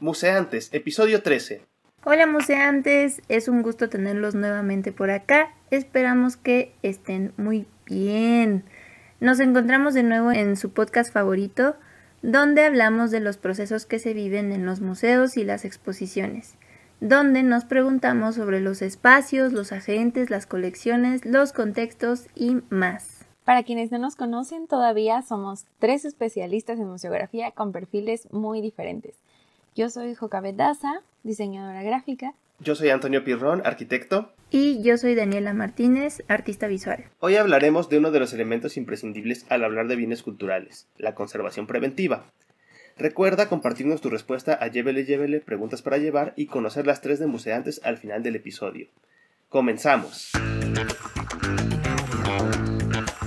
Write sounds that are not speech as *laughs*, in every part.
Museantes, episodio 13. Hola museantes, es un gusto tenerlos nuevamente por acá. Esperamos que estén muy bien. Nos encontramos de nuevo en su podcast favorito, donde hablamos de los procesos que se viven en los museos y las exposiciones, donde nos preguntamos sobre los espacios, los agentes, las colecciones, los contextos y más. Para quienes no nos conocen, todavía somos tres especialistas en museografía con perfiles muy diferentes. Yo soy Jocabet Daza, diseñadora gráfica. Yo soy Antonio Pirrón, arquitecto. Y yo soy Daniela Martínez, artista visual. Hoy hablaremos de uno de los elementos imprescindibles al hablar de bienes culturales, la conservación preventiva. Recuerda compartirnos tu respuesta a Llévele Llévele Preguntas para Llevar y conocer las tres de museantes al final del episodio. Comenzamos.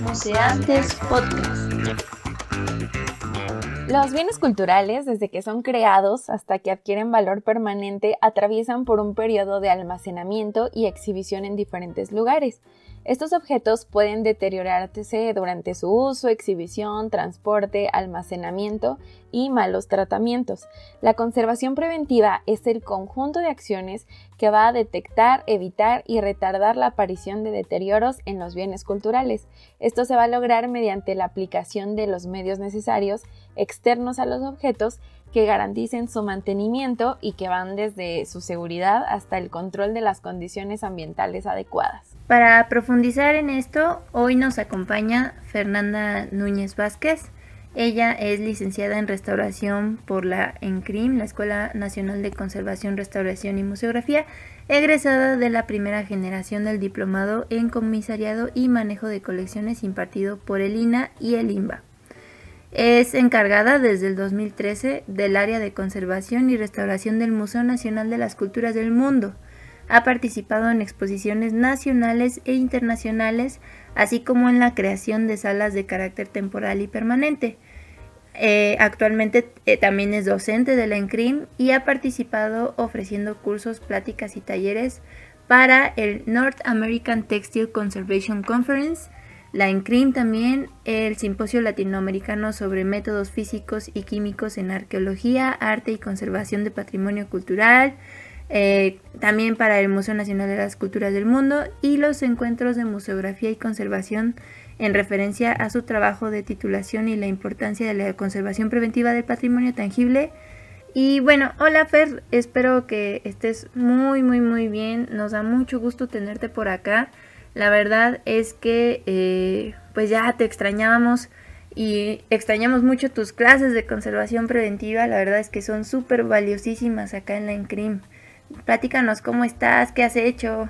Museantes Podcast. Los bienes culturales, desde que son creados hasta que adquieren valor permanente, atraviesan por un periodo de almacenamiento y exhibición en diferentes lugares. Estos objetos pueden deteriorarse durante su uso, exhibición, transporte, almacenamiento y malos tratamientos. La conservación preventiva es el conjunto de acciones que va a detectar, evitar y retardar la aparición de deterioros en los bienes culturales. Esto se va a lograr mediante la aplicación de los medios necesarios externos a los objetos que garanticen su mantenimiento y que van desde su seguridad hasta el control de las condiciones ambientales adecuadas. Para profundizar en esto, hoy nos acompaña Fernanda Núñez Vázquez. Ella es licenciada en restauración por la ENCRIM, la Escuela Nacional de Conservación, Restauración y Museografía, egresada de la primera generación del diplomado en comisariado y manejo de colecciones impartido por el INA y el INBA. Es encargada desde el 2013 del área de conservación y restauración del Museo Nacional de las Culturas del Mundo. Ha participado en exposiciones nacionales e internacionales, así como en la creación de salas de carácter temporal y permanente. Eh, actualmente eh, también es docente de la ENCRIM y ha participado ofreciendo cursos, pláticas y talleres para el North American Textile Conservation Conference, la ENCRIM también, el Simposio Latinoamericano sobre Métodos Físicos y Químicos en Arqueología, Arte y Conservación de Patrimonio Cultural, eh, también para el Museo Nacional de las Culturas del Mundo y los encuentros de museografía y conservación en referencia a su trabajo de titulación y la importancia de la conservación preventiva del patrimonio tangible. Y bueno, hola Fer, espero que estés muy muy muy bien, nos da mucho gusto tenerte por acá. La verdad es que eh, pues ya te extrañábamos y extrañamos mucho tus clases de conservación preventiva. La verdad es que son súper valiosísimas acá en la ENCRIM. Platícanos cómo estás, qué has hecho.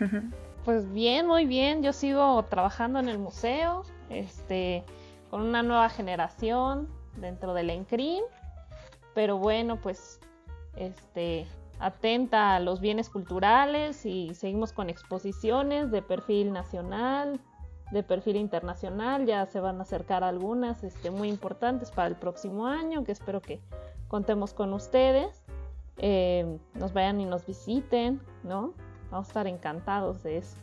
*laughs* Pues bien, muy bien. Yo sigo trabajando en el museo, este, con una nueva generación dentro del ENCRIM. Pero bueno, pues, este, atenta a los bienes culturales y seguimos con exposiciones de perfil nacional, de perfil internacional. Ya se van a acercar algunas este, muy importantes para el próximo año, que espero que contemos con ustedes. Eh, nos vayan y nos visiten, ¿no? Vamos a estar encantados de eso.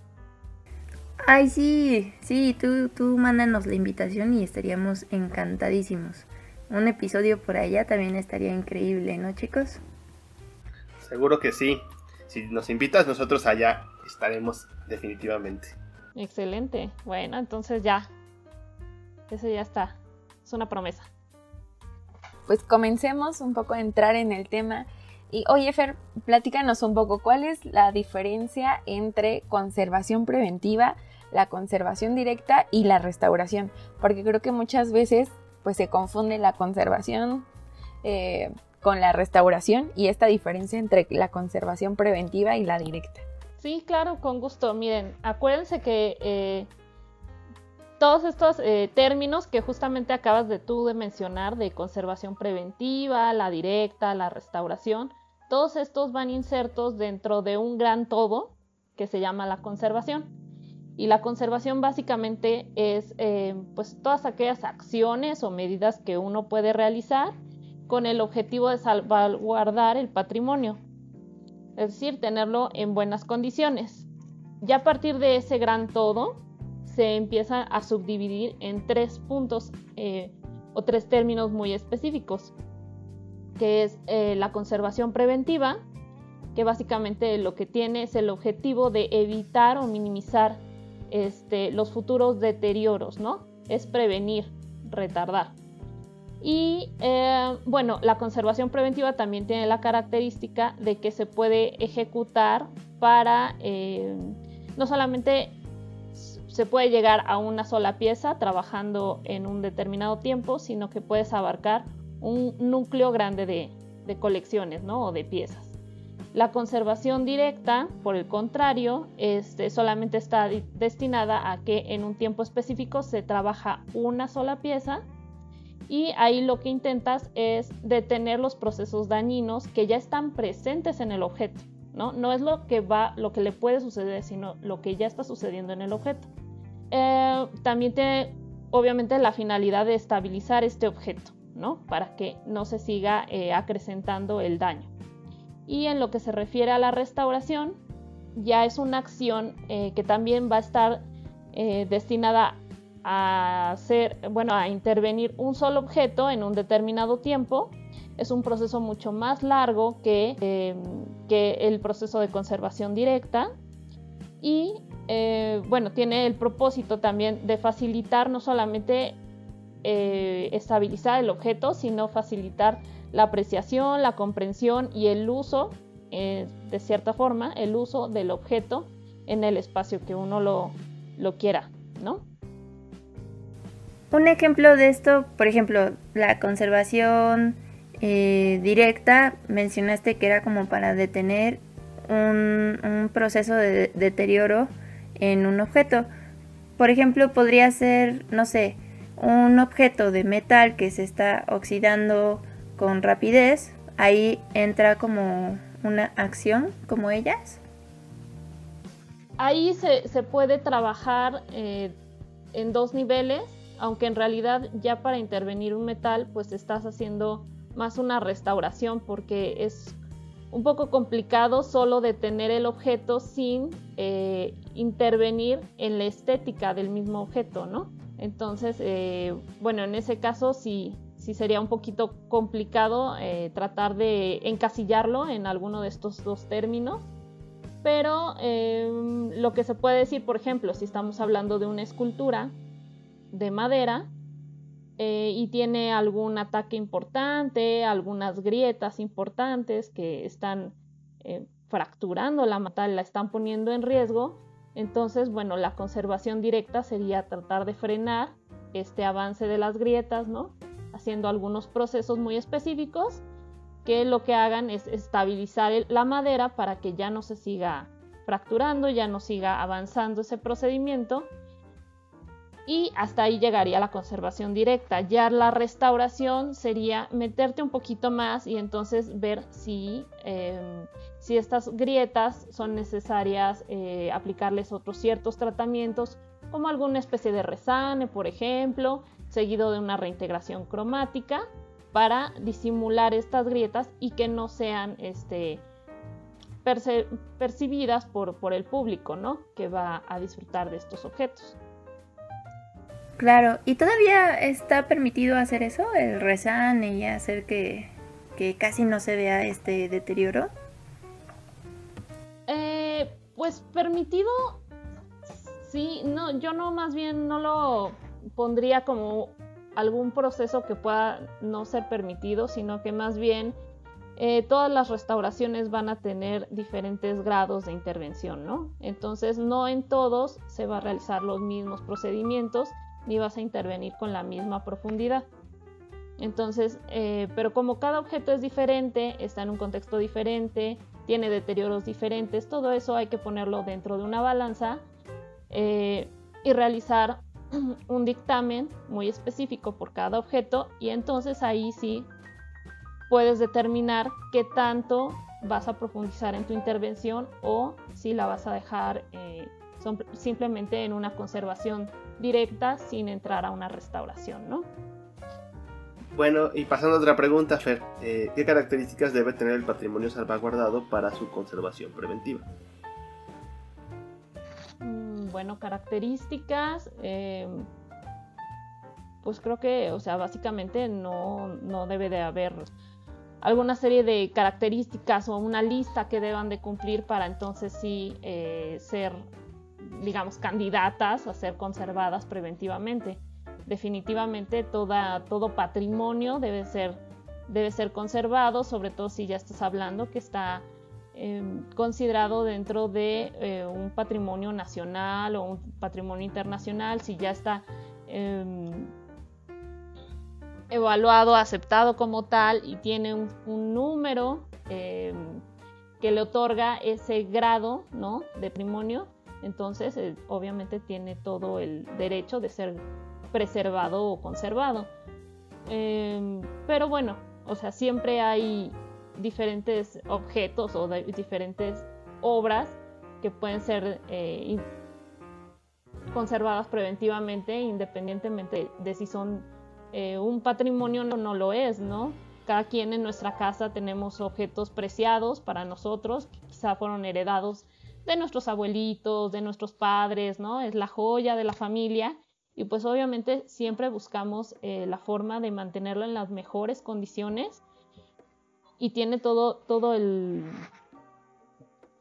Ay, sí, sí, tú, tú mándanos la invitación y estaríamos encantadísimos. Un episodio por allá también estaría increíble, ¿no, chicos? Seguro que sí. Si nos invitas, nosotros allá estaremos definitivamente. Excelente. Bueno, entonces ya. Ese ya está. Es una promesa. Pues comencemos un poco a entrar en el tema. Y oye, Fer, platícanos un poco cuál es la diferencia entre conservación preventiva, la conservación directa y la restauración. Porque creo que muchas veces pues se confunde la conservación eh, con la restauración y esta diferencia entre la conservación preventiva y la directa. Sí, claro, con gusto. Miren, acuérdense que eh, todos estos eh, términos que justamente acabas de tú de mencionar, de conservación preventiva, la directa, la restauración, todos estos van insertos dentro de un gran todo que se llama la conservación. Y la conservación básicamente es eh, pues todas aquellas acciones o medidas que uno puede realizar con el objetivo de salvaguardar el patrimonio, es decir, tenerlo en buenas condiciones. Ya a partir de ese gran todo, se empieza a subdividir en tres puntos eh, o tres términos muy específicos. que es eh, la conservación preventiva, que básicamente lo que tiene es el objetivo de evitar o minimizar este, los futuros deterioros, ¿no? Es prevenir, retardar. Y eh, bueno, la conservación preventiva también tiene la característica de que se puede ejecutar para no solamente se puede llegar a una sola pieza trabajando en un determinado tiempo, sino que puedes abarcar un núcleo grande de, colecciones ¿no? o de piezas. La conservación directa, por el contrario, este, solamente está destinada a que en un tiempo específico se trabaja una sola pieza y ahí lo que intentas es detener los procesos dañinos que ya están presentes en el objeto. ¿no? no es lo que va, lo que le puede suceder, sino lo que ya está sucediendo en el objeto. Eh, también tiene obviamente la finalidad de estabilizar este objeto, ¿no? Para que no se siga eh, acrecentando el daño. Y en lo que se refiere a la restauración, ya es una acción eh, que también va a estar eh, destinada a hacer, bueno, a intervenir un solo objeto en un determinado tiempo. Es un proceso mucho más largo que, que el proceso de conservación directa y bueno, tiene el propósito también de facilitar no solamente estabilizar el objeto, sino facilitar la apreciación, la comprensión y el uso, eh, de cierta forma, el uso del objeto en el espacio que uno lo, quiera, ¿no? Un ejemplo de esto, por ejemplo, la conservación eh, directa, mencionaste que era como para detener un, proceso de deterioro en un objeto. Por ejemplo, podría ser, no sé, un objeto de metal que se está oxidando con rapidez, ahí entra como una acción como ellas. Ahí se, puede trabajar eh, en dos niveles, aunque en realidad ya para intervenir un metal pues estás haciendo más una restauración porque es un poco complicado solo detener el objeto sin eh, intervenir en la estética del mismo objeto, ¿no? Entonces, eh, bueno, en ese caso sí, sí sería un poquito complicado eh, tratar de encasillarlo en alguno de estos dos términos. Pero em, lo que se puede decir, por ejemplo, si estamos hablando de una escultura de madera eh, y tiene algún ataque importante, algunas grietas importantes que están eh, fracturando la metal, la están poniendo en riesgo, entonces, bueno, la conservación directa sería tratar de frenar este avance de las grietas, ¿no? haciendo algunos procesos muy específicos que lo que hagan es estabilizar la madera para que ya no se siga fracturando, ya no siga avanzando ese procedimiento y hasta ahí llegaría la conservación directa. Ya la restauración sería meterte un poquito más y entonces ver si, em, si estas grietas son necesarias eh, aplicarles otros ciertos tratamientos como alguna especie de resane, por ejemplo, seguido de una reintegración cromática para disimular estas grietas y que no sean este, percibidas por, por, el público, ¿no? Que va a disfrutar de estos objetos. Claro, ¿y todavía está permitido hacer eso, el resane y hacer que, que casi no se vea este deterioro? Eh, pues permitido, sí, no, yo no, más bien no lo pondría como algún proceso que pueda no ser permitido, sino que más bien eh, todas las restauraciones van a tener diferentes grados de intervención, ¿no? Entonces no en todos se va a realizar los mismos procedimientos ni vas a intervenir con la misma profundidad. Entonces, eh, pero como cada objeto es diferente, está en un contexto diferente, tiene deterioros diferentes, todo eso hay que ponerlo dentro de una balanza eh, y realizar *clears throat* un dictamen muy específico por cada objeto y entonces ahí sí puedes determinar qué tanto vas a profundizar en tu intervención o si la vas a dejar eh, simplemente en una conservación directa sin entrar a una restauración, ¿no? Bueno, y pasando a otra pregunta, Fer, eh, ¿qué características debe tener el patrimonio salvaguardado para su conservación preventiva? bueno, características, eh, pues creo que, o sea, básicamente no, debe de haber alguna serie de características o una lista que deban de cumplir para entonces sí eh, ser, digamos, candidatas a ser conservadas preventivamente. Definitivamente toda, todo patrimonio debe ser, debe ser conservado, sobre todo si ya estás hablando que está em, considerado dentro de eh, un patrimonio nacional o un patrimonio internacional, si ya está em, evaluado, aceptado como tal y tiene un, número eh, que le otorga ese grado ¿no? de patrimonio, entonces eh, obviamente tiene todo el derecho de ser preservado o conservado. Em, pero bueno, o sea, siempre hay diferentes objetos o diferentes obras que pueden ser eh, conservadas preventivamente independientemente de si son eh, un patrimonio no, no, lo es, ¿no? Cada quien en nuestra casa tenemos objetos preciados para nosotros, que quizá fueron heredados de nuestros abuelitos, de nuestros padres, ¿no? Es la joya de la familia y pues obviamente siempre buscamos eh, la forma de mantenerlo en las mejores condiciones y tiene todo, todo el,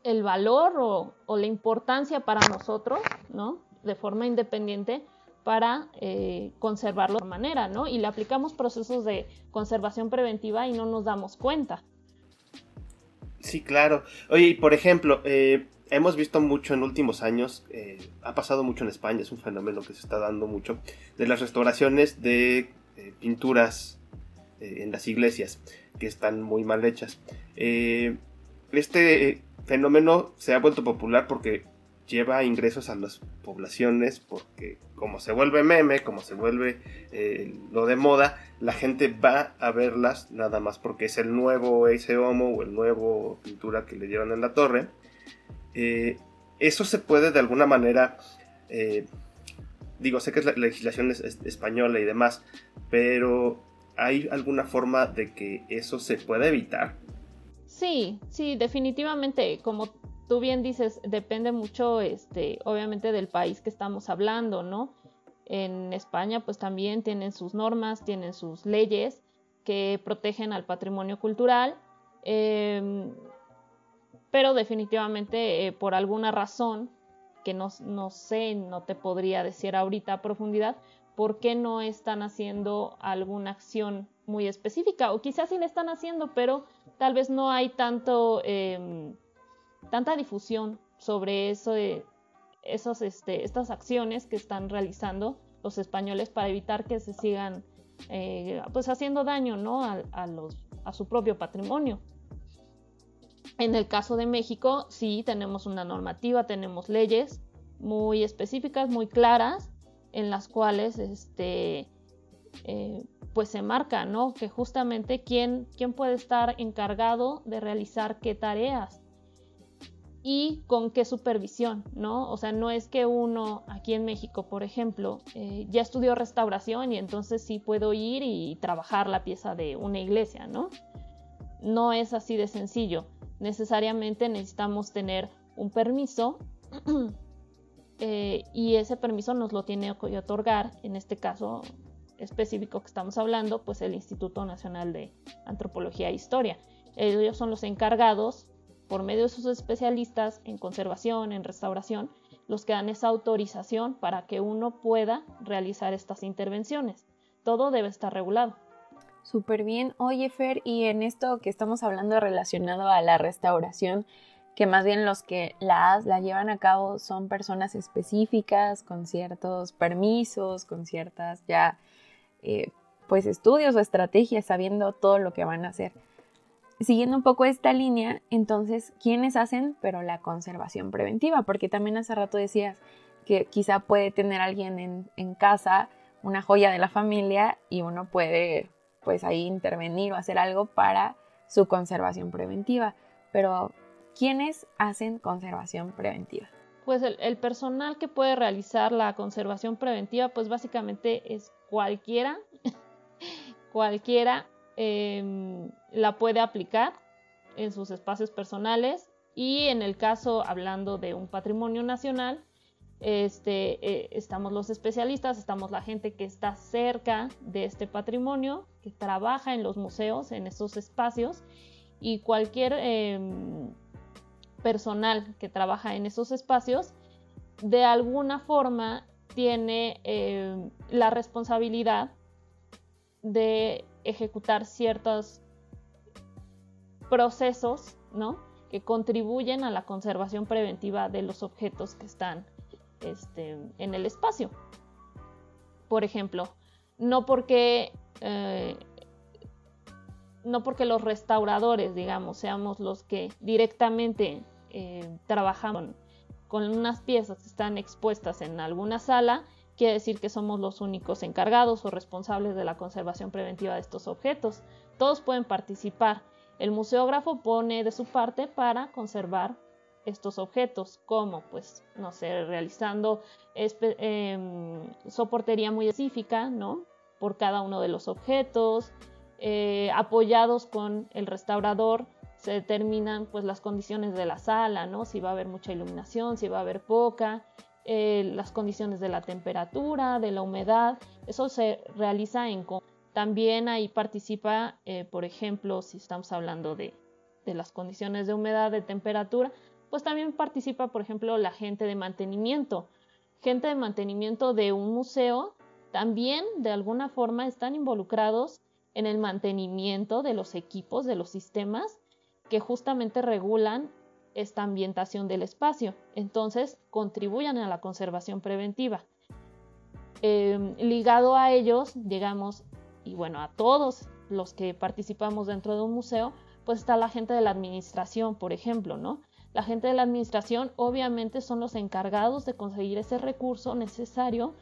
el valor o, la importancia para nosotros, ¿no? De forma independiente para eh, conservarlo de manera, ¿no? Y le aplicamos procesos de conservación preventiva y no nos damos cuenta. Sí, claro. Oye, por ejemplo, eh, hemos visto mucho en últimos años, eh, ha pasado mucho en España, es un fenómeno que se está dando mucho, de las restauraciones de pinturas en las iglesias, que están muy mal hechas. este fenómeno se ha vuelto popular porque lleva ingresos a las poblaciones porque como se vuelve meme, como se vuelve eh, lo de moda, la gente va a verlas nada más porque es el nuevo ese homo o el nuevo pintura que le llevan en la torre. Eh, eso se puede de alguna manera, eh, digo, sé que es la legislación española y demás, pero ¿hay alguna forma de que eso se pueda evitar? Sí, sí, definitivamente, como tú bien dices, depende mucho, este, obviamente, del país que estamos hablando, ¿no? En España, pues también tienen sus normas, tienen sus leyes que protegen al patrimonio cultural, em, pero definitivamente eh, por alguna razón que no, no sé, no te podría decir ahorita a profundidad, por qué no están haciendo alguna acción muy específica, o quizás sí la están haciendo, pero tal vez no hay tanto em, tanta difusión sobre eso esos, este, estas acciones que están realizando los españoles para evitar que se sigan eh, pues haciendo daño ¿no? a, los, a su propio patrimonio. En el caso de México, sí tenemos una normativa, tenemos leyes muy específicas, muy claras, en las cuales este, eh, pues se marca, ¿no? Que justamente quién, quién puede estar encargado de realizar qué tareas y con qué supervisión, ¿no? O sea, no es que uno aquí en México, por ejemplo, eh, ya estudió restauración y entonces sí puedo ir y trabajar la pieza de una iglesia, ¿no? No es así de sencillo. Necesariamente necesitamos tener un permiso *clears throat* eh, y ese permiso nos lo tiene que otorgar, en este caso específico que estamos hablando, pues el Instituto Nacional de Antropología e Historia. Ellos son los encargados por medio de sus especialistas en conservación, en restauración, los que dan esa autorización para que uno pueda realizar estas intervenciones. Todo debe estar regulado. Súper bien. Oye, Fer, y en esto que estamos hablando relacionado a la restauración, que más bien los que la, la llevan a cabo son personas específicas, con ciertos permisos, con ciertas ya, eh, pues, estudios o estrategias, sabiendo todo lo que van a hacer siguiendo un poco esta línea, entonces, ¿quiénes hacen, pero la conservación preventiva? Porque también hace rato decías que quizá puede tener alguien en, casa una joya de la familia y uno puede, pues ahí intervenir o hacer algo para su conservación preventiva. Pero, ¿quiénes hacen conservación preventiva? Pues el, personal que puede realizar la conservación preventiva, pues básicamente es cualquiera, *laughs* cualquiera Em, la puede aplicar en sus espacios personales y en el caso, hablando de un patrimonio nacional, este, eh, estamos los especialistas, estamos la gente que está cerca de este patrimonio, que trabaja en los museos, en esos espacios, y cualquier em, personal que trabaja en esos espacios, de alguna forma tiene em, la responsabilidad de ejecutar ciertos procesos, ¿no? que contribuyen a la conservación preventiva de los objetos que están este, en el espacio. Por ejemplo, no porque, eh, no porque los restauradores, digamos, seamos los que directamente eh, trabajamos con unas piezas que están expuestas en alguna sala, quiere decir que somos los únicos encargados o responsables de la conservación preventiva de estos objetos. Todos pueden participar. El museógrafo pone de su parte para conservar estos objetos, como pues, no sé, realizando em, soportería muy específica, ¿no? Por cada uno de los objetos, eh, apoyados con el restaurador, se determinan pues las condiciones de la sala, ¿no? Si va a haber mucha iluminación, si va a haber poca, eh, las condiciones de la temperatura, de la humedad, eso se realiza en también ahí participa, eh, por ejemplo, si estamos hablando de, de, las condiciones de humedad, de temperatura, pues también participa, por ejemplo, la gente de mantenimiento. Gente de mantenimiento de un museo también de alguna forma están involucrados en el mantenimiento de los equipos, de los sistemas que justamente regulan esta ambientación del espacio. Entonces, contribuyan a la conservación preventiva. Em, ligado a ellos, digamos, y bueno, a todos los que participamos dentro de un museo, pues está la gente de la administración, por ejemplo, ¿no? La gente de la administración obviamente son los encargados de conseguir ese recurso necesario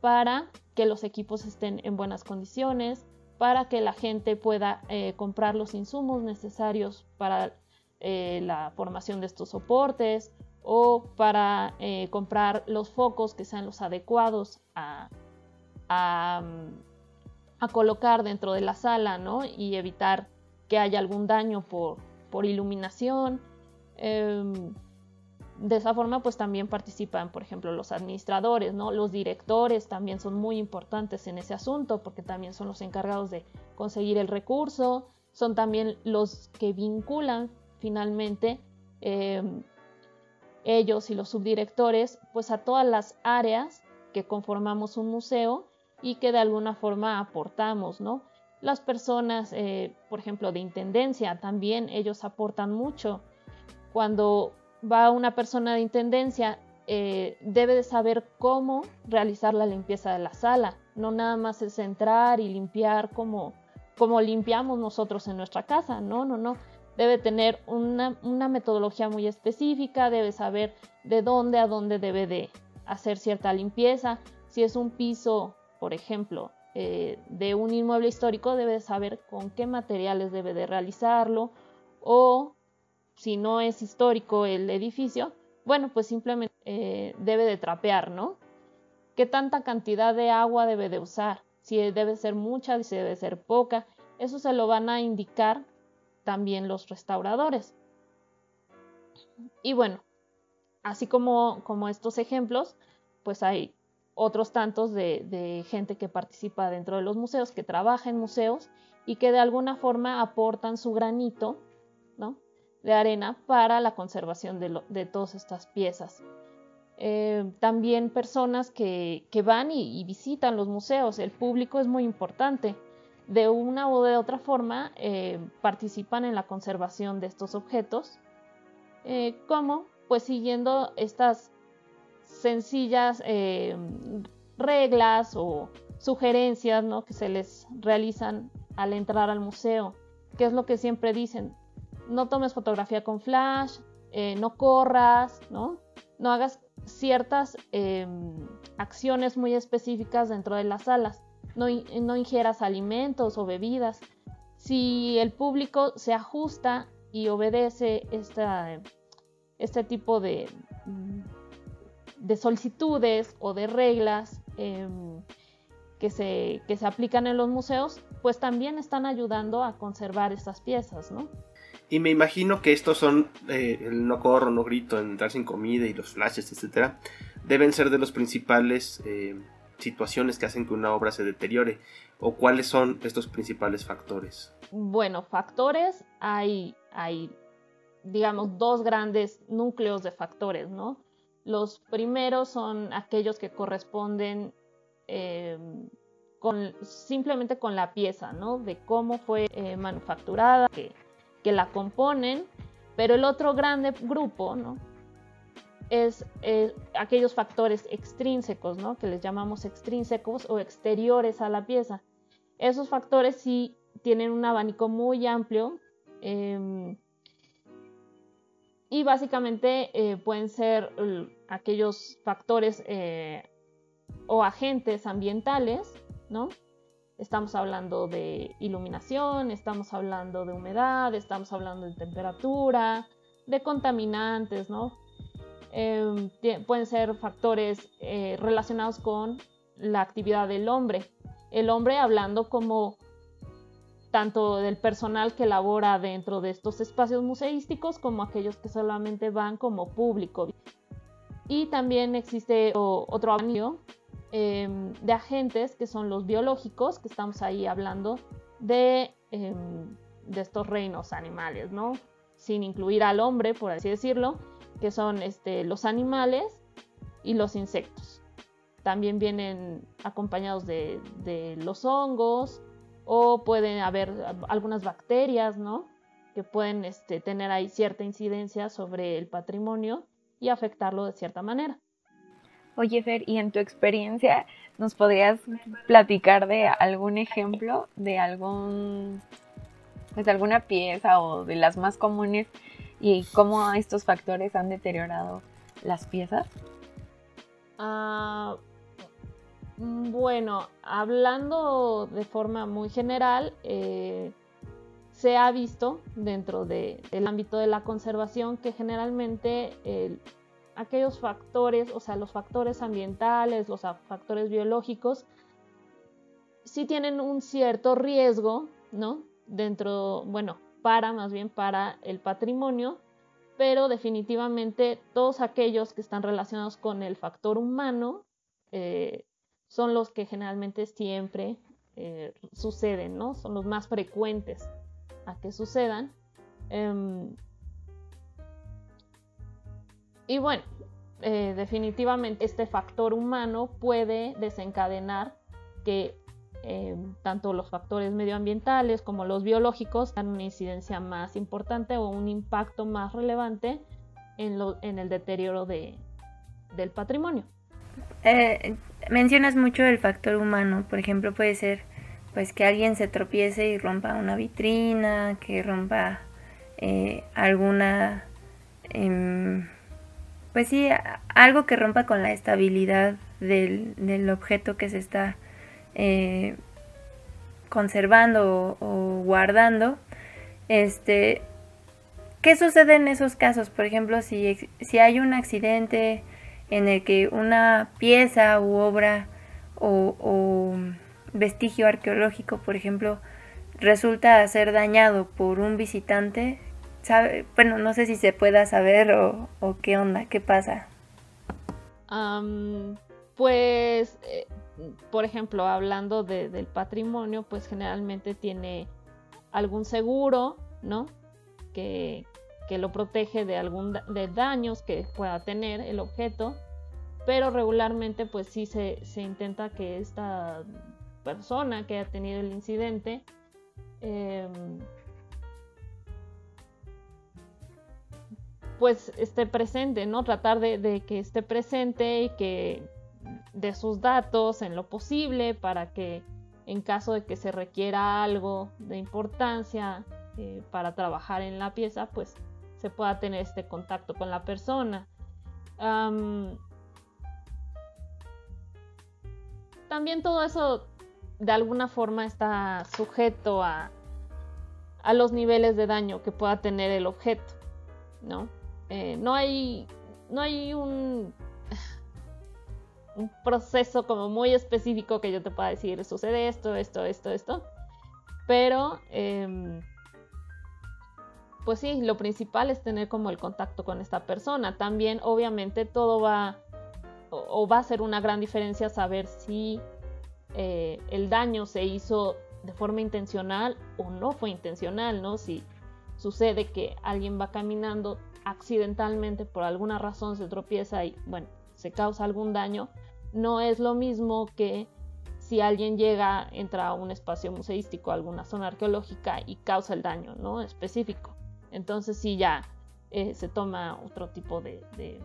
para que los equipos estén en buenas condiciones, para que la gente pueda eh, comprar los insumos necesarios para eh, la formación de estos soportes o para eh, comprar los focos que sean los adecuados a, colocar dentro de la sala ¿no? y evitar que haya algún daño por iluminación Em, de esa forma, pues también participan, por ejemplo, los administradores, ¿no? Los directores también son muy importantes en ese asunto porque también son los encargados de conseguir el recurso, son también los que vinculan finalmente em, ellos y los subdirectores, pues a todas las áreas que conformamos un museo y que de alguna forma aportamos. Las personas, eh, por ejemplo, de intendencia, también ellos aportan mucho cuando va una persona de intendencia, eh, debe de saber cómo realizar la limpieza de la sala. No nada más es entrar y limpiar como, como limpiamos nosotros en nuestra casa. No, no, no. Debe tener una, metodología muy específica, debe saber de dónde a dónde debe de hacer cierta limpieza. Si es un piso, por ejemplo, eh, de un inmueble histórico, debe de saber con qué materiales debe de realizarlo o si no es histórico el edificio, bueno, pues simplemente eh, debe de trapear, ¿no? ¿Qué tanta cantidad de agua debe de usar? Si debe ser mucha, si debe ser poca. Eso se lo van a indicar también los restauradores. Y bueno, así como, como estos ejemplos, pues hay otros tantos de, gente que participa dentro de los museos, que trabaja en museos y que de alguna forma aportan su granito. De arena para la conservación de, todas estas piezas. Eh, también personas que, van y, visitan los museos, el público es muy importante. De una o de otra forma eh, participan en la conservación de estos objetos, eh, como pues siguiendo estas sencillas reglas o sugerencias que se les realizan al entrar al museo, que es lo que siempre dicen, no tomes fotografía con flash, eh, no corras, ¿no? Hagas ciertas em, acciones muy específicas dentro de las salas. No, no ingieras alimentos o bebidas. Si el público se ajusta y obedece esta, este tipo de, de solicitudes o de reglas em, que, se, que se aplican en los museos, pues también están ayudando a conservar estas piezas, ¿no? Y me imagino que estos son eh, el no corro, no grito, entrar sin comida y los flashes, etcétera. deben ser de los principales eh, situaciones que hacen que una obra se deteriore? ¿O cuáles son estos principales factores? Bueno, factores hay, hay digamos, dos grandes núcleos de factores, ¿no? Los primeros son aquellos que corresponden eh, con, simplemente con la pieza, ¿no? De cómo fue manufacturada, que, que, la componen, pero el otro grande grupo, ¿no? Es aquellos factores extrínsecos, ¿no? Que les llamamos extrínsecos o exteriores a la pieza. Esos factores sí tienen un abanico muy amplio em, y básicamente eh, pueden ser aquellos factores eh, o agentes ambientales, ¿no? Estamos hablando de iluminación, estamos hablando de humedad, estamos hablando de temperatura, de contaminantes, ¿no? Em, pueden ser factores eh, relacionados con la actividad del hombre. El hombre hablando como tanto del personal que labora dentro de estos espacios museísticos como aquellos que solamente van como público. Y también existe otro abanico em, de agentes que son los biológicos, que estamos ahí hablando de, em, de estos reinos animales, ¿no? Sin incluir al hombre, por así decirlo, que son este, los animales y los insectos. También vienen acompañados de, de los hongos, o pueden haber algunas bacterias, ¿no? Que pueden este, tener ahí cierta incidencia sobre el patrimonio y afectarlo de cierta manera. Oye, Fer, y en tu experiencia, ¿nos podrías platicar de algún ejemplo de algún, pues, de alguna pieza o de las más comunes y cómo estos factores han deteriorado las piezas? Mm, bueno, hablando de forma muy general, eh, se ha visto dentro del ámbito de la conservación que generalmente aquellos factores, o sea, los factores ambientales, los factores biológicos, sí tienen un cierto riesgo, ¿no? Dentro, bueno, para más bien para el patrimonio, pero definitivamente todos aquellos que están relacionados con el factor humano, eh, son los que generalmente siempre eh, suceden, ¿no? Son los más frecuentes a que sucedan. Em, y bueno, eh, definitivamente este factor humano puede desencadenar que em, tanto los factores medioambientales como los biológicos tengan una incidencia más importante o un impacto más relevante en, en el deterioro de, del patrimonio. Eh, mencionas mucho el factor humano, por ejemplo, puede ser pues que alguien se tropiece y rompa una vitrina, que rompa eh, alguna, em, pues sí, algo que rompa con la estabilidad del, objeto que se está eh, conservando o, guardando. Este, ¿Qué sucede en esos casos? Por ejemplo, si, si hay un accidente, en el que una pieza u obra o, vestigio arqueológico, por ejemplo, resulta ser dañado por un visitante, bueno, no sé si se pueda saber o, qué onda, qué pasa. pues, eh, por ejemplo, hablando del patrimonio, pues generalmente tiene algún seguro, ¿no? Que, que lo protege de algún de daños que pueda tener el objeto, pero regularmente pues sí se, intenta que esta persona que ha tenido el incidente em, pues esté presente, ¿no? Tratar de, que esté presente y que de sus datos en lo posible para que en caso de que se requiera algo de importancia eh, para trabajar en la pieza, pues se pueda tener este contacto con la persona. también todo eso de alguna forma está sujeto a, a los niveles de daño que pueda tener el objeto, ¿no? Eh, no hay, no hay un, un proceso como muy específico que yo te pueda decir, sucede esto, esto, esto, esto, pero em, pues sí, lo principal es tener como el contacto con esta persona. También, obviamente, todo va, o, va a ser una gran diferencia saber si eh, el daño se hizo de forma intencional o no fue intencional, ¿no? Si sucede que alguien va caminando accidentalmente por alguna razón se tropieza y bueno, se causa algún daño, no es lo mismo que si alguien llega, entra a un espacio museístico, a alguna zona arqueológica y causa el daño, ¿no? Específico. Entonces sí ya eh, se toma otro tipo de, de,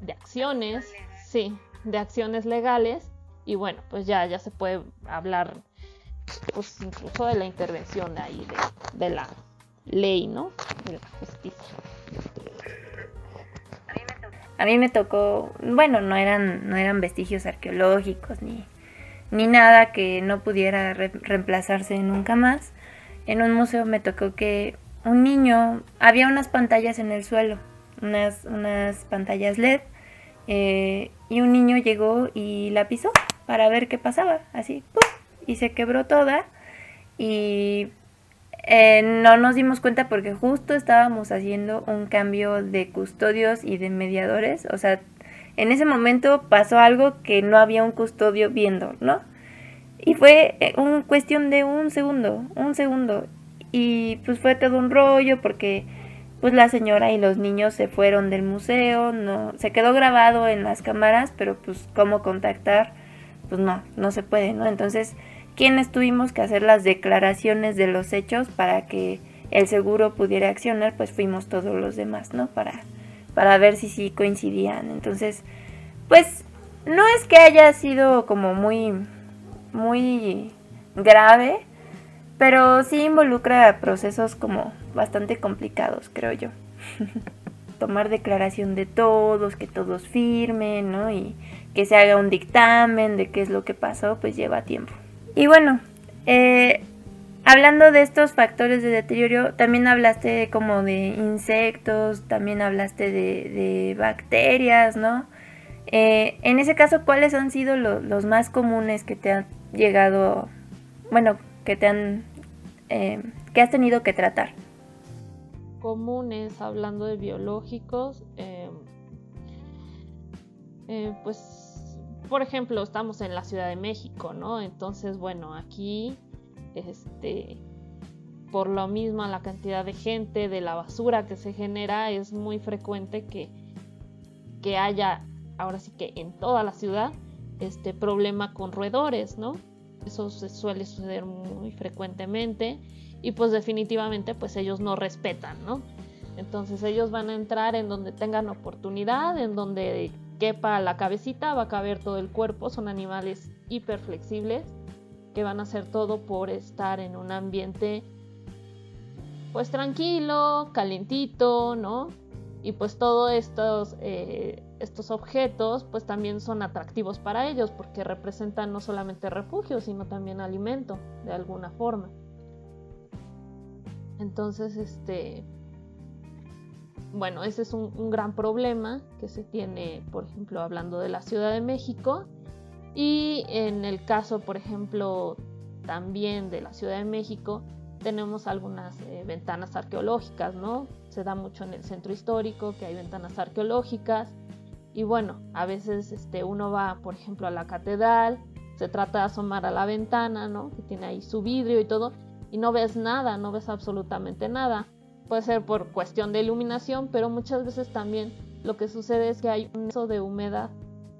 de, acciones, sí, de acciones legales y bueno, pues ya, ya se puede hablar pues incluso de la intervención de ahí de, la ley, ¿no? De la justicia. A mí me tocó, bueno, no eran, no eran vestigios arqueológicos ni, ni nada que no pudiera reemplazarse nunca más. En un museo me tocó que un niño, había unas pantallas en el suelo, unas, unas pantallas LED, eh, y un niño llegó y la pisó para ver qué pasaba, así, y se quebró toda. Y eh, no nos dimos cuenta porque justo estábamos haciendo un cambio de custodios y de mediadores, o sea, en ese momento pasó algo que no había un custodio viendo, ¿no? Y fue eh, un cuestión de un segundo, un segundo. Y pues fue todo un rollo porque pues la señora y los niños se fueron del museo, no se quedó grabado en las cámaras, pero pues cómo contactar, pues no, no se puede, ¿no? Entonces, quienes tuvimos que hacer las declaraciones de los hechos para que el seguro pudiera accionar, pues fuimos todos los demás, ¿no? Para para ver si sí coincidían. Entonces, pues no es que haya sido como muy, muy grave, pero sí involucra procesos como bastante complicados, creo yo. *laughs* Tomar declaración de todos, que todos firmen, ¿no? Y que se haga un dictamen de qué es lo que pasó, pues lleva tiempo. Y bueno, eh, Hablando de estos factores de deterioro, también hablaste como de insectos, también hablaste de, bacterias, ¿no? Eh, en ese caso, ¿cuáles han sido los más comunes que te han llegado, bueno, que te han, eh, que has tenido que tratar? Comunes, hablando de biológicos, em, eh, pues, por ejemplo, estamos en la Ciudad de México, ¿no? Entonces, bueno, aquí este, por lo mismo la cantidad de gente, de la basura que se genera, es muy frecuente que, que haya, ahora sí que en toda la ciudad, este problema con roedores, ¿no? Eso se suele suceder muy frecuentemente y pues definitivamente pues ellos no respetan, ¿no? Entonces ellos van a entrar en donde tengan oportunidad, en donde quepa la cabecita, va a caber todo el cuerpo, son animales hiperflexibles que van a hacer todo por estar en un ambiente pues tranquilo, calentito, ¿no? Y pues todos estos, eh, estos objetos pues también son atractivos para ellos porque representan no solamente refugio, sino también alimento de alguna forma. Entonces, este, bueno, ese es un, gran problema que se tiene, por ejemplo, hablando de la Ciudad de México, y en el caso, por ejemplo, también de la Ciudad de México, tenemos algunas eh, ventanas arqueológicas, ¿no? Se da mucho en el centro histórico que hay ventanas arqueológicas. Y bueno, a veces este, uno va, por ejemplo, a la catedral, se trata de asomar a la ventana, ¿no? Que tiene ahí su vidrio y todo, y no ves nada, no ves absolutamente nada. Puede ser por cuestión de iluminación, pero muchas veces también lo que sucede es que hay un exceso de humedad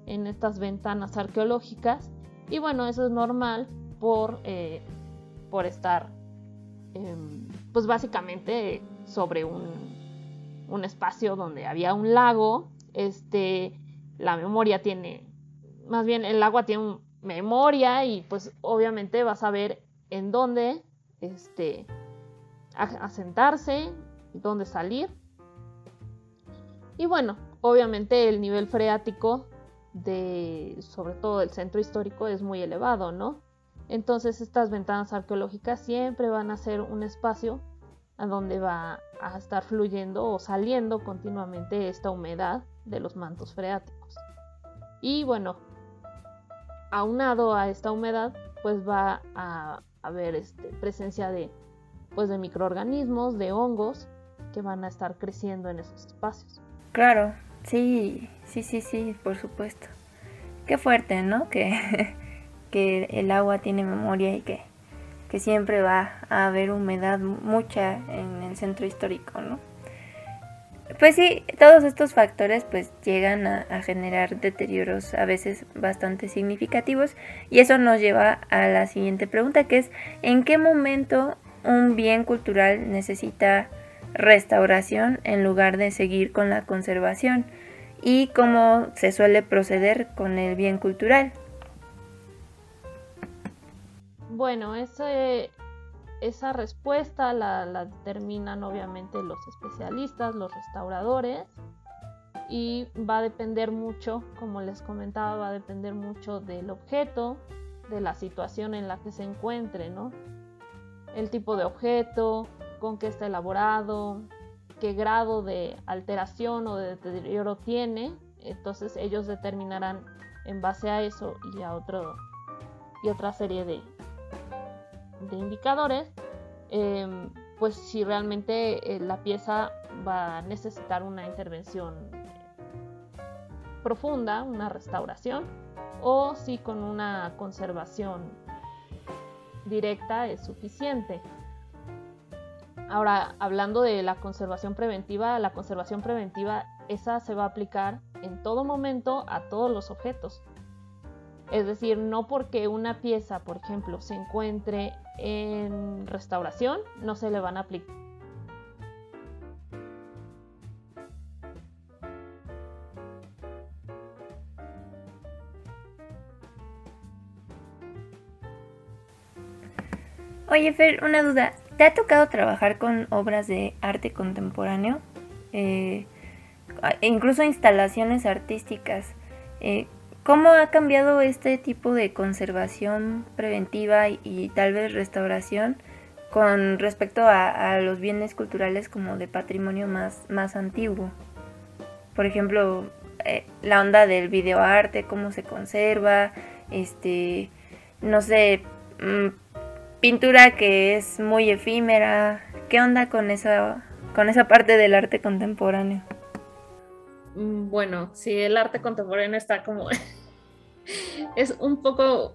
en estas ventanas arqueológicas. Y bueno, eso es normal por, eh, por estar em, pues básicamente sobre un, un, espacio donde había un lago, este, la memoria tiene, más bien el agua tiene memoria y pues obviamente vas a ver en dónde este, asentarse, dónde salir. Y bueno, obviamente el nivel freático de, sobre todo del centro histórico, es muy elevado, ¿no? Entonces estas ventanas arqueológicas siempre van a ser un espacio a donde va a estar fluyendo o saliendo continuamente esta humedad de los mantos freáticos. Y bueno, aunado a esta humedad, pues va a haber este, presencia de, pues de microorganismos, de hongos que van a estar creciendo en esos espacios. Claro, sí, sí, sí, sí, por supuesto. Qué fuerte, ¿no? Que, *laughs* que el agua tiene memoria y que, que siempre va a haber humedad mucha en el centro histórico, ¿no? Pues sí, todos estos factores pues llegan a, generar deterioros a veces bastante significativos y eso nos lleva a la siguiente pregunta que es ¿en qué momento un bien cultural necesita restauración en lugar de seguir con la conservación? ¿Y cómo se suele proceder con el bien cultural? Bueno, esa respuesta la, determinan obviamente los especialistas, los restauradores y va a depender mucho, como les comentaba, va a depender mucho del objeto, de la situación en la que se encuentre, ¿no? El tipo de objeto, con qué está elaborado, qué grado de alteración o de deterioro tiene, entonces ellos determinarán en base a eso y a otro y otra serie de, de indicadores, em, pues si realmente eh, la pieza va a necesitar una intervención profunda, una restauración, o si con una conservación directa es suficiente. Ahora, hablando de la conservación preventiva, la conservación preventiva, esa se va a aplicar en todo momento a todos los objetos. Es decir, no porque una pieza, por ejemplo, se encuentre en restauración, no se le van a aplicar. Oye, Fer, una duda. ¿Te ha tocado trabajar con obras de arte contemporáneo? Eh, incluso instalaciones artísticas. Eh, ¿Cómo ha cambiado este tipo de conservación preventiva y, tal vez restauración con respecto a, los bienes culturales como de patrimonio más, más antiguo? Por ejemplo, eh, la onda del videoarte, cómo se conserva, este, no sé, mm, pintura que es muy efímera. ¿Qué onda con esa, con esa parte del arte contemporáneo? Mm, bueno, sí, el arte contemporáneo está como *laughs* es un poco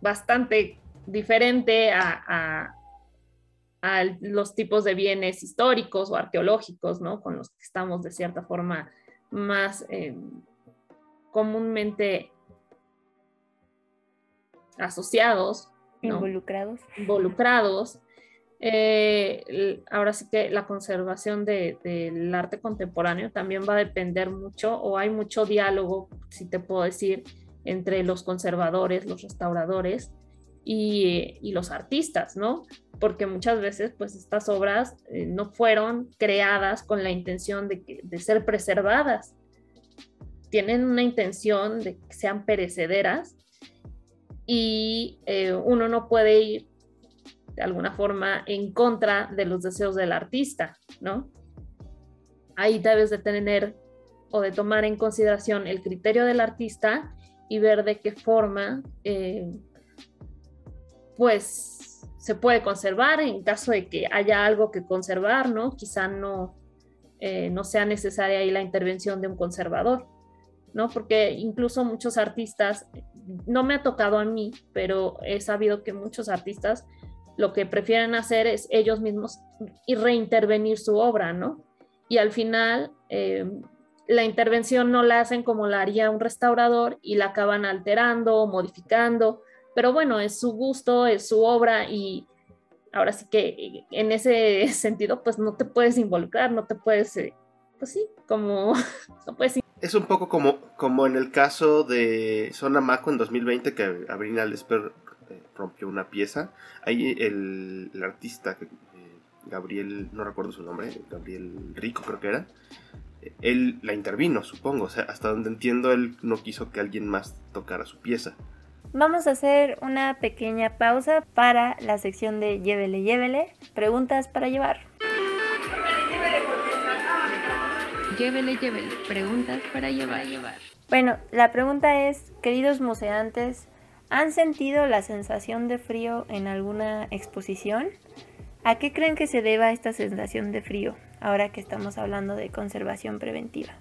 bastante diferente a, los tipos de bienes históricos o arqueológicos, ¿no? Con los que estamos de cierta forma más eh, comúnmente asociados. Involucrados. Involucrados. Eh, ahora sí que la conservación del arte contemporáneo también va a depender mucho o hay mucho diálogo, si te puedo decir, entre los conservadores, los restauradores y, los artistas, ¿no? Porque muchas veces pues estas obras eh, no fueron creadas con la intención de, ser preservadas, tienen una intención de que sean perecederas y eh, uno no puede ir de alguna forma en contra de los deseos del artista, ¿no? Ahí debes de tener o de tomar en consideración el criterio del artista y ver de qué forma eh, pues se puede conservar en caso de que haya algo que conservar, ¿no? Quizá no, eh, no sea necesaria ahí la intervención de un conservador, ¿no? Porque incluso muchos artistas, no me ha tocado a mí, pero he sabido que muchos artistas lo que prefieren hacer es ellos mismos y reintervenir su obra, ¿no? Y al final eh, la intervención no la hacen como la haría un restaurador y la acaban alterando o modificando, pero bueno, es su gusto, es su obra y ahora sí que en ese *laughs* sentido pues no te puedes involucrar, no te puedes, eh, pues sí, como *laughs* no puedes es un poco como, como en el caso de Zona Maco en 2020 que Abril Alesper rompió una pieza. Ahí el, artista, eh, Gabriel, no recuerdo su nombre, Gabriel Rico creo que era, él la intervino, supongo. O sea, hasta donde entiendo, él no quiso que alguien más tocara su pieza. Vamos a hacer una pequeña pausa para la sección de Llévele, llévele. Preguntas para llevar. Llévele, llévele. Preguntas para llevar. Bueno, la pregunta es, queridos museantes, ¿Han sentido la sensación de frío en alguna exposición? ¿A qué creen que se deba esta sensación de frío? ahora que estamos hablando de conservación preventiva.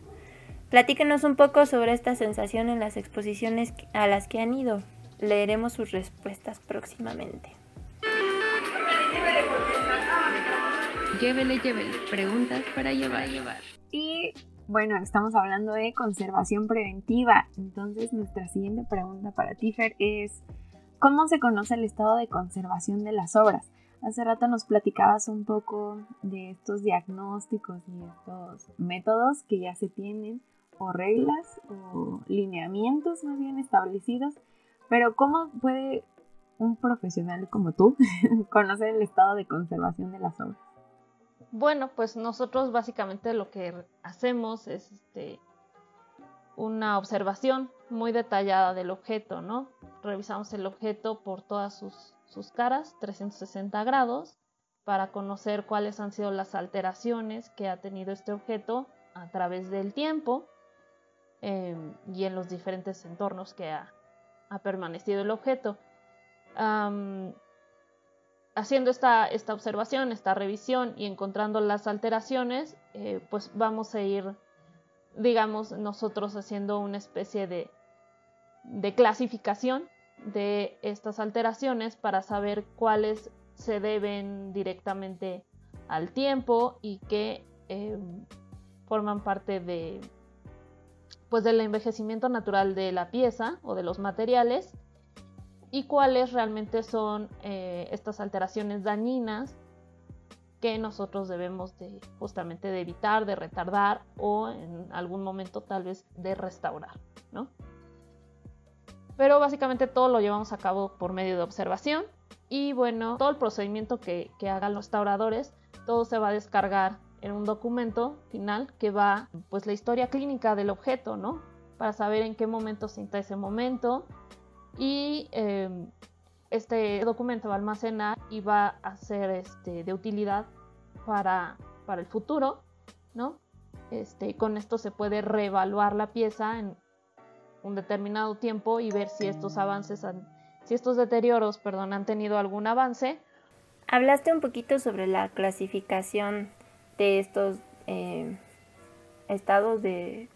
Platíquenos un poco sobre esta sensación en las exposiciones a las que han ido. Leeremos sus respuestas próximamente. Llévele, llévele. Preguntas para llevar. Y bueno, estamos hablando de conservación preventiva. Entonces, nuestra siguiente pregunta para Tifer es: ¿Cómo se conoce el estado de conservación de las obras? Hace rato nos platicabas un poco de estos diagnósticos y estos métodos que ya se tienen, o reglas, o lineamientos más bien establecidos, pero ¿cómo puede un profesional como tú *laughs* conocer el estado de conservación de las obras? Bueno, pues nosotros básicamente lo que hacemos es este, una observación muy detallada del objeto, ¿no? Revisamos el objeto por todas sus, caras, 360 grados, para conocer cuáles han sido las alteraciones que ha tenido este objeto a través del tiempo em, y en los diferentes entornos que ha, permanecido el objeto. Haciendo esta, esta, observación, esta revisión y encontrando las alteraciones, eh, pues vamos a ir digamos, nosotros haciendo una especie de, de clasificación de estas alteraciones para saber cuáles se deben directamente al tiempo y que eh, forman parte de pues del envejecimiento natural de la pieza o de los materiales y cuáles realmente son eh, estas alteraciones dañinas que nosotros debemos de justamente de evitar, de retardar o en algún momento tal vez de restaurar, ¿no? Pero básicamente todo lo llevamos a cabo por medio de observación y bueno, todo el procedimiento que, hagan los restauradores, todo se va a descargar en un documento final que va pues la historia clínica del objeto, ¿no? Para saber en qué momento se ese momento y em, este documento va a almacenar y va a ser este, de utilidad para, para el futuro, ¿no? Este, con esto se puede reevaluar la pieza en un determinado tiempo y ver si estos avances, si estos deterioros, perdón, han tenido algún avance. Hablaste un poquito sobre la clasificación de estos eh, estados de,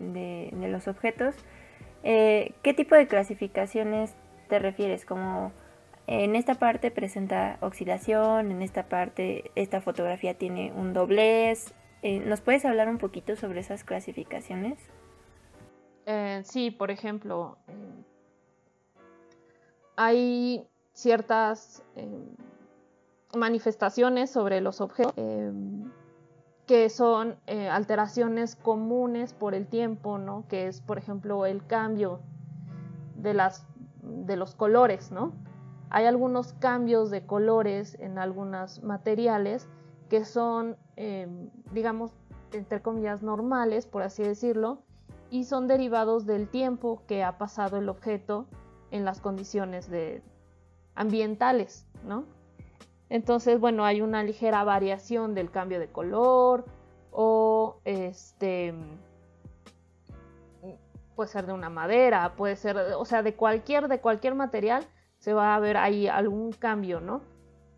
los objetos. Eh, ¿Qué tipo de clasificaciones te refieres? Como en esta parte presenta oxidación, en esta parte esta fotografía tiene un doblez. Eh, ¿Nos puedes hablar un poquito sobre esas clasificaciones? Eh, sí, por ejemplo, eh, hay ciertas manifestaciones sobre los objetos que son alteraciones comunes por el tiempo, ¿no? Que es, por ejemplo, el cambio de, las, de los colores, ¿no? Hay algunos cambios de colores en algunos materiales que son, em, digamos, entre comillas, normales, por así decirlo, y son derivados del tiempo que ha pasado el objeto en las condiciones de, ambientales, ¿no? Entonces, bueno, hay una ligera variación del cambio de color o este puede ser de una madera, puede ser, o sea, de cualquier de cualquier material se va a ver ahí algún cambio, ¿no?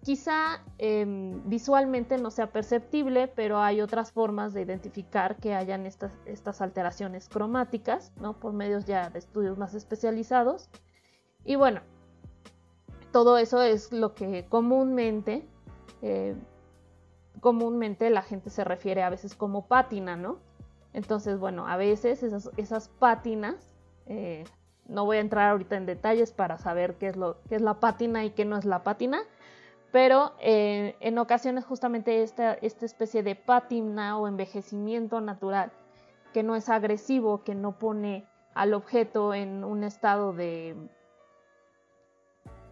Quizá em, visualmente no sea perceptible, pero hay otras formas de identificar que hayan estas, estas alteraciones cromáticas, ¿no? Por medios ya de estudios más especializados. Y bueno, todo eso es lo que comúnmente, eh, comúnmente la gente se refiere a veces como pátina, ¿no? Entonces, bueno, a veces esas, esas pátinas eh, no voy a entrar ahorita en detalles para saber qué es, lo, qué es la pátina y qué no es la pátina, pero eh, en ocasiones justamente esta, especie de pátina o envejecimiento natural que no es agresivo, que no pone al objeto en un estado de,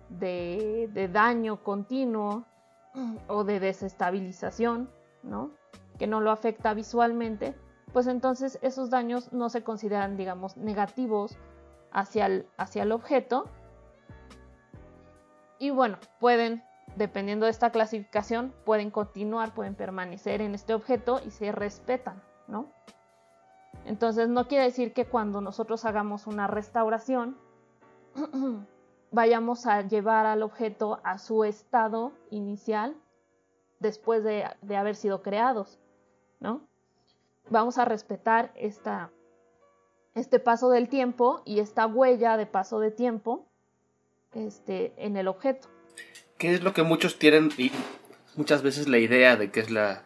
de daño continuo o de desestabilización, ¿no? que no lo afecta visualmente, pues entonces esos daños no se consideran, digamos, negativos hacia el, hacia el objeto. Y bueno, pueden, dependiendo de esta clasificación, pueden continuar, pueden permanecer en este objeto y se respetan, ¿no? Entonces no quiere decir que cuando nosotros hagamos una restauración *clears throat* vayamos a llevar al objeto a su estado inicial después de, de haber sido creados, ¿no? Vamos a respetar esta, este paso del tiempo y esta huella de paso de tiempo este, en el objeto. ¿Qué es lo que muchos tienen y muchas veces la idea de que es la,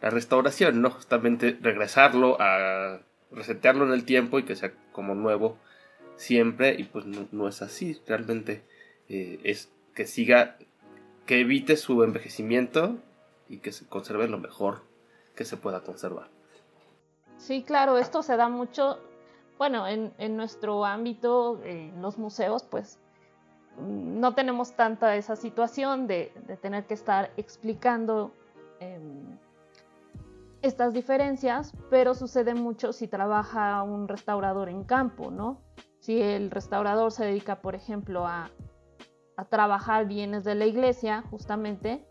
la restauración, ¿no? Justamente regresarlo a resetearlo en el tiempo y que sea como nuevo siempre y pues no, es así, realmente eh, es que siga, que evite su envejecimiento y que se conserve lo mejor que se pueda conservar. Sí, claro, esto se da mucho, bueno, en, nuestro ámbito, en los museos, pues no tenemos tanta esa situación de, tener que estar explicando em, estas diferencias, pero sucede mucho si trabaja un restaurador en campo, ¿no? Si el restaurador se dedica, por ejemplo, a, trabajar bienes de la iglesia, justamente,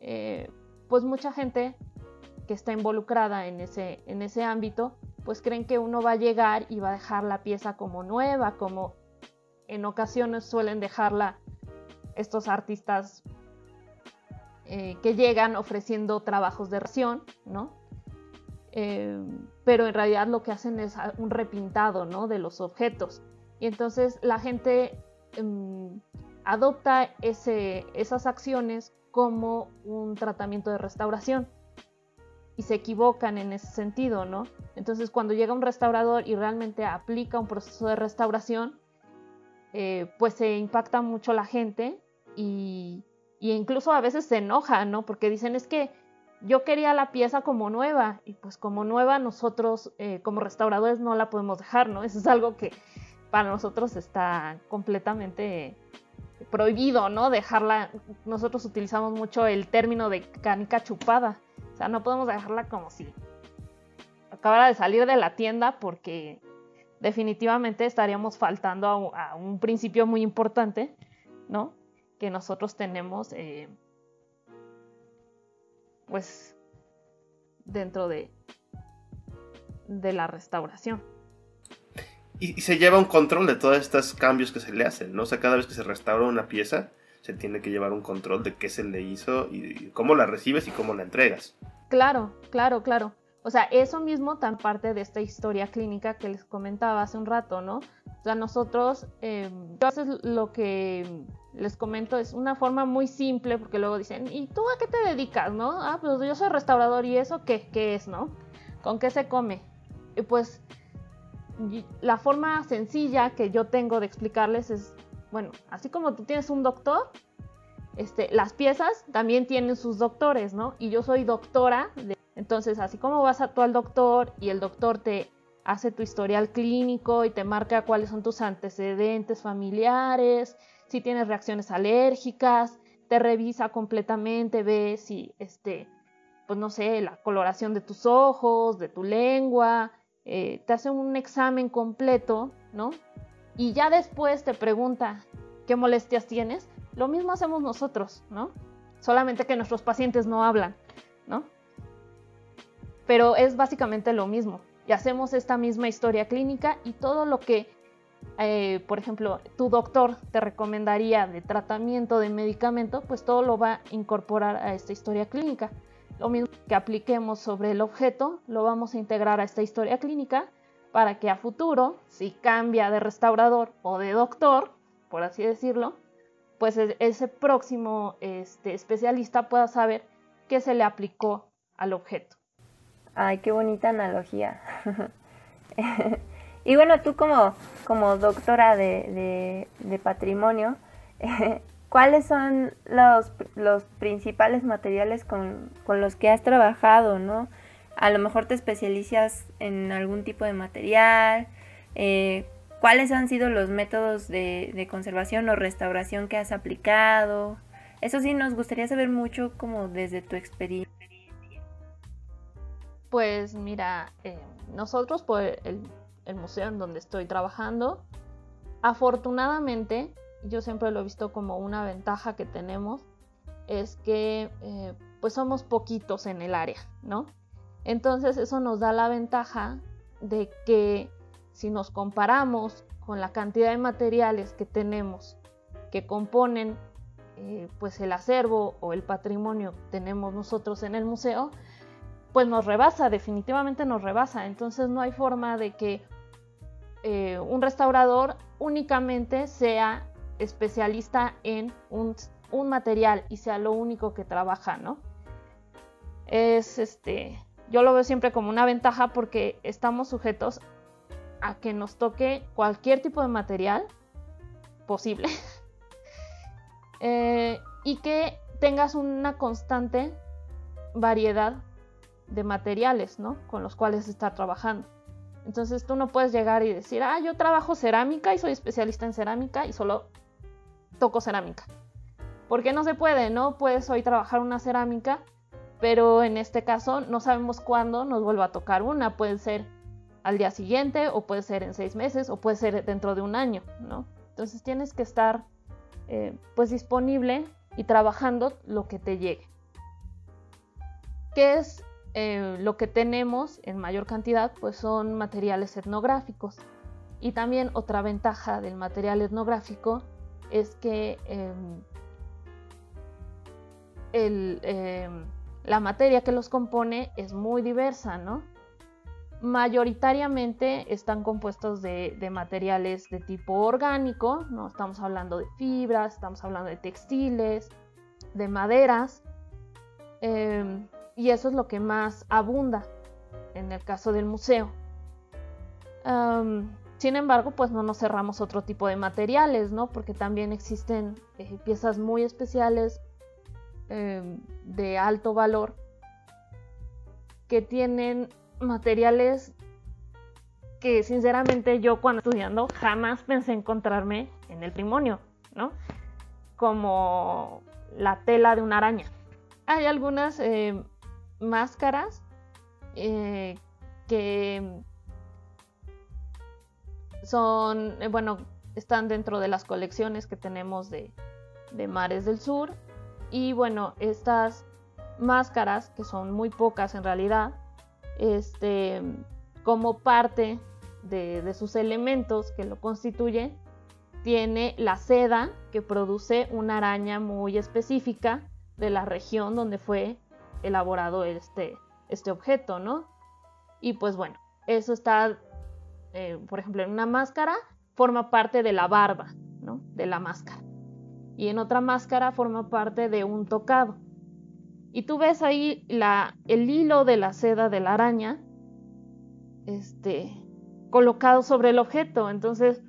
eh, pues mucha gente que está involucrada en ese, en ese ámbito, pues creen que uno va a llegar y va a dejar la pieza como nueva, como en ocasiones suelen dejarla estos artistas eh, que llegan ofreciendo trabajos de ración, ¿no? Eh, pero en realidad lo que hacen es un repintado ¿no? de los objetos. Y entonces la gente em, adopta ese, esas acciones como un tratamiento de restauración y se equivocan en ese sentido, ¿no? Entonces cuando llega un restaurador y realmente aplica un proceso de restauración, eh, pues se impacta mucho la gente y, y incluso a veces se enoja, ¿no? Porque dicen es que yo quería la pieza como nueva y pues como nueva nosotros eh, como restauradores no la podemos dejar, ¿no? Eso es algo que para nosotros está completamente prohibido, ¿no? Dejarla, nosotros utilizamos mucho el término de canica chupada, o sea, no podemos dejarla como si acabara de salir de la tienda porque definitivamente estaríamos faltando a, un principio muy importante, ¿no? Que nosotros tenemos. Eh, pues dentro de, de la restauración. Y, se lleva un control de todos estos cambios que se le hacen, ¿no? O sea, cada vez que se restaura una pieza, se tiene que llevar un control de qué se le hizo y, cómo la recibes y cómo la entregas. Claro, claro, claro. O sea, eso mismo tan parte de esta historia clínica que les comentaba hace un rato, ¿no? O sea, nosotros, eh, lo que les comento, es una forma muy simple, porque luego dicen, ¿y tú a qué te dedicas, no? Ah, pues yo soy restaurador, ¿y eso qué, qué es, no? ¿Con qué se come? Y pues la forma sencilla que yo tengo de explicarles es, bueno, así como tú tienes un doctor, este, las piezas también tienen sus doctores, ¿no? Y yo soy doctora, entonces así como vas a tú al doctor y el doctor te hace tu historial clínico y te marca cuáles son tus antecedentes familiares, si tienes reacciones alérgicas, te revisa completamente, ve si, este, pues no sé, la coloración de tus ojos, de tu lengua, eh, te hace un examen completo, ¿no? Y ya después te pregunta qué molestias tienes. Lo mismo hacemos nosotros, ¿no? Solamente que nuestros pacientes no hablan, ¿no? Pero es básicamente lo mismo. Y hacemos esta misma historia clínica y todo lo que eh, por ejemplo, tu doctor te recomendaría de tratamiento, de medicamento, pues todo lo va a incorporar a esta historia clínica. Lo mismo que apliquemos sobre el objeto, lo vamos a integrar a esta historia clínica para que a futuro, si cambia de restaurador o de doctor, por así decirlo, pues e-, ese próximo este, especialista pueda saber qué se le aplicó al objeto. Ay, qué bonita analogía. *laughs* Y bueno, tú como, como doctora de, patrimonio, *laughs* ¿cuáles son los, los principales materiales con, los que has trabajado, no? A lo mejor te especializas en algún tipo de material. Eh, ¿Cuáles han sido los métodos de, conservación o restauración que has aplicado? Eso sí, nos gustaría saber mucho como desde tu experiencia. Pues mira, eh, nosotros por el el museo en donde estoy trabajando. Afortunadamente, yo siempre lo he visto como una ventaja que tenemos, es que eh, pues somos poquitos en el área, ¿no? Entonces eso nos da la ventaja de que si nos comparamos con la cantidad de materiales que tenemos que componen eh, pues el acervo o el patrimonio que tenemos nosotros en el museo, pues nos rebasa, definitivamente nos rebasa. Entonces no hay forma de que eh, un restaurador únicamente sea especialista en un, un, material y sea lo único que trabaja, ¿no? Es este, yo lo veo siempre como una ventaja porque estamos sujetos a que nos toque cualquier tipo de material posible *laughs* eh, y que tengas una constante variedad de materiales, ¿no? Con los cuales estar trabajando. Entonces tú no puedes llegar y decir, ah, yo trabajo cerámica y soy especialista en cerámica y solo toco cerámica. Porque no se puede, ¿no? Puedes hoy trabajar una cerámica, pero en este caso no sabemos cuándo nos vuelva a tocar una. Puede ser al día siguiente, o puede ser en seis meses, o puede ser dentro de un año, ¿no? Entonces tienes que estar eh, pues disponible y trabajando lo que te llegue. ¿Qué es eh, lo que tenemos en mayor cantidad? Pues son materiales etnográficos. Y también otra ventaja del material etnográfico es que em, em, la materia que los compone es muy diversa, ¿no? Mayoritariamente están compuestos de, materiales de tipo orgánico, ¿no? Estamos hablando de fibras, estamos hablando de textiles, de maderas, em, y eso es lo que más abunda en el caso del museo. sin embargo, pues no nos cerramos otro tipo de materiales, ¿no? Porque también existen eh, piezas muy especiales em, de alto valor que tienen materiales que sinceramente yo cuando estudiando jamás pensé encontrarme en el trimonio, ¿no? Como la tela de una araña. Hay algunas eh, máscaras eh, que son, eh, bueno, están dentro de las colecciones que tenemos de Mares del Sur. Y bueno, estas máscaras, que son muy pocas en realidad, este, como parte de, de, sus elementos que lo constituyen, tiene la seda que produce una araña muy específica de la región donde fue elaborado este, este objeto, ¿no? Y pues bueno, eso está, eh, por ejemplo, en una máscara forma parte de la barba, ¿no? De la máscara. Y en otra máscara forma parte de un tocado. Y tú ves ahí la, el hilo de la seda de la araña, este, colocado sobre el objeto. Entonces,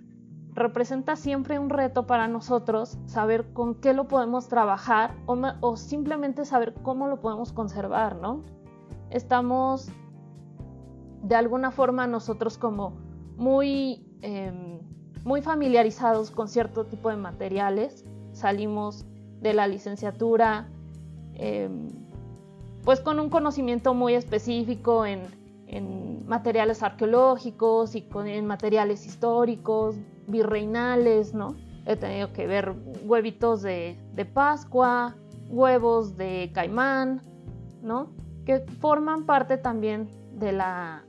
representa siempre un reto para nosotros saber con qué lo podemos trabajar o, simplemente saber cómo lo podemos conservar, ¿no? Estamos de alguna forma nosotros como muy, em, muy familiarizados con cierto tipo de materiales, salimos de la licenciatura em, pues con un conocimiento muy específico en, en materiales arqueológicos y con, en materiales históricos, virreinales, ¿no? He tenido que ver huevitos de, Pascua, huevos de caimán, ¿no? Que forman parte también de la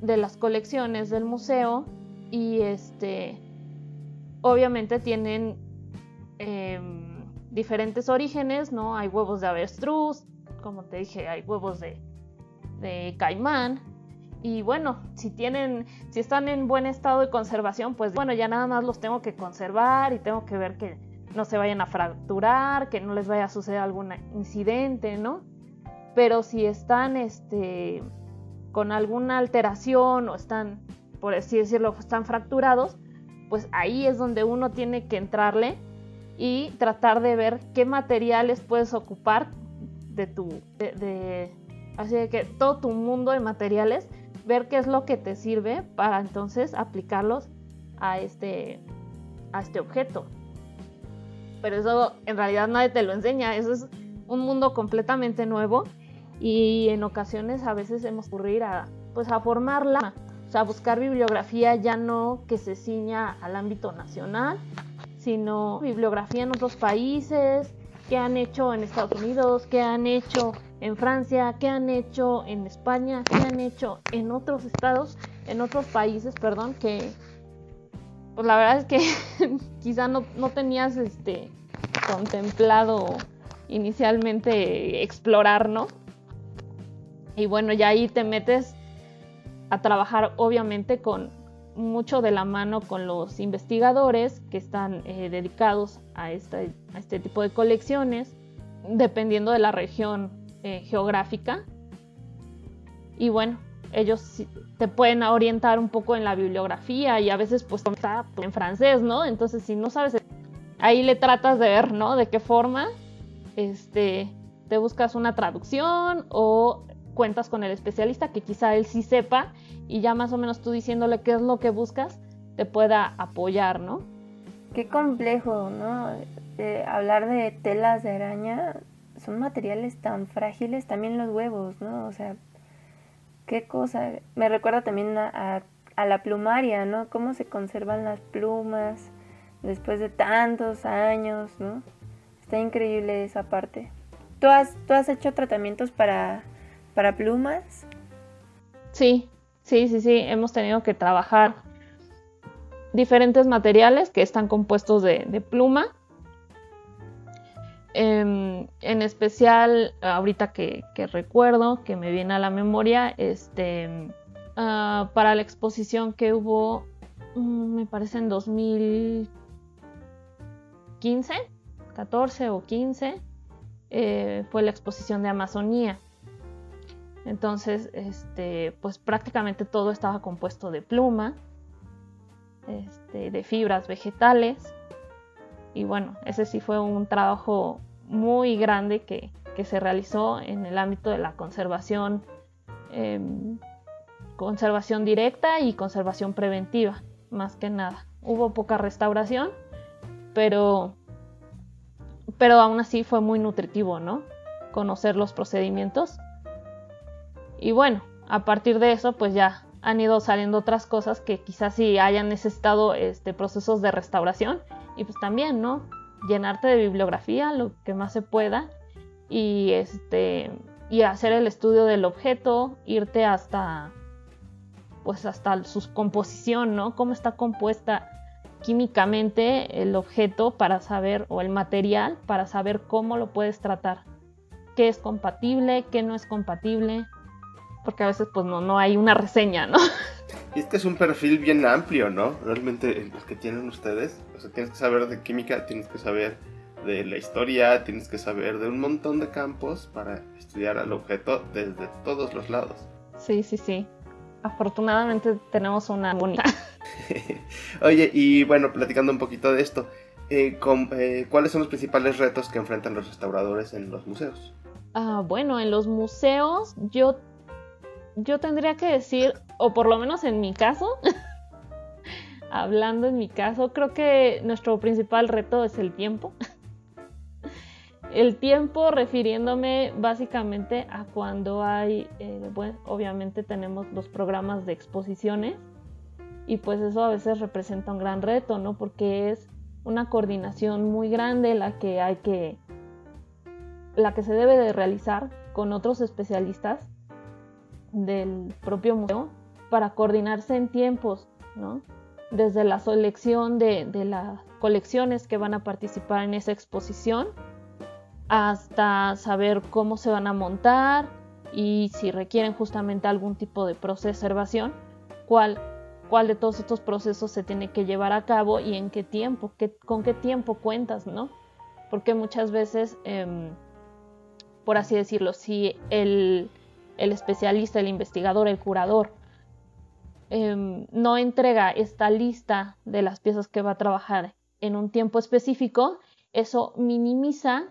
de las colecciones del museo y este obviamente tienen em, diferentes orígenes, ¿no? Hay huevos de avestruz, como te dije, hay huevos de, de caimán, y bueno, si tienen, si están en buen estado de conservación, pues bueno, ya nada más los tengo que conservar y tengo que ver que no se vayan a fracturar, que no les vaya a suceder algún incidente, ¿no? Pero si están este, con alguna alteración o están, por así decirlo, están fracturados, pues ahí es donde uno tiene que entrarle y tratar de ver qué materiales puedes ocupar de tu, de, de así que todo tu mundo de materiales ver qué es lo que te sirve para entonces aplicarlos a este, a este objeto. Pero eso en realidad nadie te lo enseña, eso es un mundo completamente nuevo y en ocasiones a veces hemos ocurrir a, pues a formarla, o sea, buscar bibliografía ya no que se ciña al ámbito nacional, sino bibliografía en otros países, qué han hecho en Estados Unidos, qué han hecho en Francia, qué han hecho en España, qué han hecho en otros estados, en otros países, perdón, que pues la verdad es que *laughs* quizá no, tenías este contemplado inicialmente explorar, ¿no? Y bueno, ya ahí te metes a trabajar obviamente con mucho de la mano con los investigadores que están eh, dedicados a este, a este, tipo de colecciones, dependiendo de la región eh, geográfica. Y bueno, ellos te pueden orientar un poco en la bibliografía y a veces pues está en francés, ¿no? Entonces si no sabes, ahí le tratas de ver, ¿no? De qué forma, este, te buscas una traducción o cuentas con el especialista que quizá él sí sepa y ya más o menos tú diciéndole qué es lo que buscas, te pueda apoyar, ¿no? Qué complejo, ¿no? hablar de telas de araña, son materiales tan frágiles, también los huevos, ¿no? O sea, qué cosa. Me recuerda también a, la plumaria, ¿no? Cómo se conservan las plumas después de tantos años, ¿no? Está increíble esa parte. ¿Tú has, ¿tú has hecho tratamientos para, para plumas? Sí, sí, sí, sí. Hemos tenido que trabajar diferentes materiales que están compuestos de, pluma. Em, en especial, ahorita que, recuerdo, que me viene a la memoria, este, ah, para la exposición que hubo, mm, me parece en 2015, 14 o 15, eh, fue la exposición de Amazonía. Entonces, este, pues prácticamente todo estaba compuesto de pluma, este, de fibras vegetales. Y bueno, ese sí fue un trabajo muy grande que, se realizó en el ámbito de la conservación, em, conservación directa y conservación preventiva, más que nada. Hubo poca restauración, pero, pero aún así fue muy nutritivo, ¿no? Conocer los procedimientos y bueno, a partir de eso, pues ya han ido saliendo otras cosas que quizás sí hayan necesitado este, procesos de restauración. Y pues también, ¿no? Llenarte de bibliografía lo que más se pueda y este y hacer el estudio del objeto, irte hasta pues hasta su composición, ¿no? Cómo está compuesta químicamente el objeto para saber o el material para saber cómo lo puedes tratar. Qué es compatible, qué no es compatible, porque a veces pues no, no hay una reseña, ¿no? Y este es un perfil bien amplio, ¿no? Realmente los que tienen ustedes, o sea, tienes que saber de química, tienes que saber de la historia, tienes que saber de un montón de campos para estudiar al objeto desde todos los lados. Sí, sí, sí. Afortunadamente tenemos una bonita. *laughs* Oye, y bueno, platicando un poquito de esto, eh, eh, ¿cuáles son los principales retos que enfrentan los restauradores en los museos? Ah, bueno, en los museos yo yo tendría que decir, o por lo menos en mi caso, *laughs* hablando en mi caso, creo que nuestro principal reto es el tiempo. el tiempo refiriéndome básicamente a cuando hay, eh, bueno, obviamente tenemos los programas de exposiciones y pues eso a veces representa un gran reto, ¿no? Porque es una coordinación muy grande la que hay que, la que se debe de realizar con otros especialistas del propio museo para coordinarse en tiempos, ¿no? Desde la selección de, las colecciones que van a participar en esa exposición hasta saber cómo se van a montar y si requieren justamente algún tipo de preservación, cuál, cuál de todos estos procesos se tiene que llevar a cabo y en qué tiempo, qué, con qué tiempo cuentas, ¿no? Porque muchas veces, em, por así decirlo, si el, el especialista, el investigador, el curador, em, no entrega esta lista de las piezas que va a trabajar en un tiempo específico, eso minimiza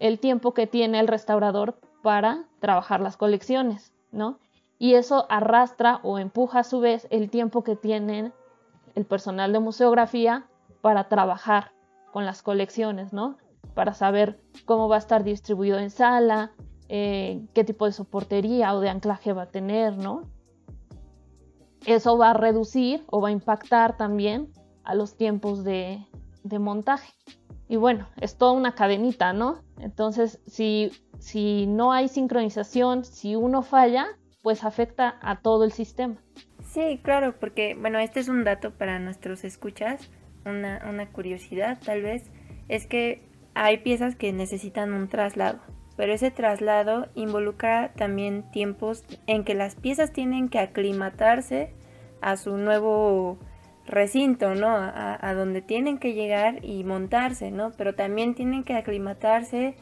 el tiempo que tiene el restaurador para trabajar las colecciones, ¿no? Y eso arrastra o empuja a su vez el tiempo que tiene el personal de museografía para trabajar con las colecciones, ¿no? Para saber cómo va a estar distribuido en sala, eh, qué tipo de soportería o de anclaje va a tener, ¿no? Eso va a reducir o va a impactar también a los tiempos de, montaje. Y bueno, es toda una cadenita, ¿no? Entonces, si, si no hay sincronización, si uno falla, pues afecta a todo el sistema. Sí, claro, porque, bueno, este es un dato para nuestros escuchas, una, una curiosidad tal vez, es que hay piezas que necesitan un traslado pero ese traslado involucra también tiempos en que las piezas tienen que aclimatarse a su nuevo recinto, ¿no? A, donde tienen que llegar y montarse, ¿no? Pero también tienen que aclimatarse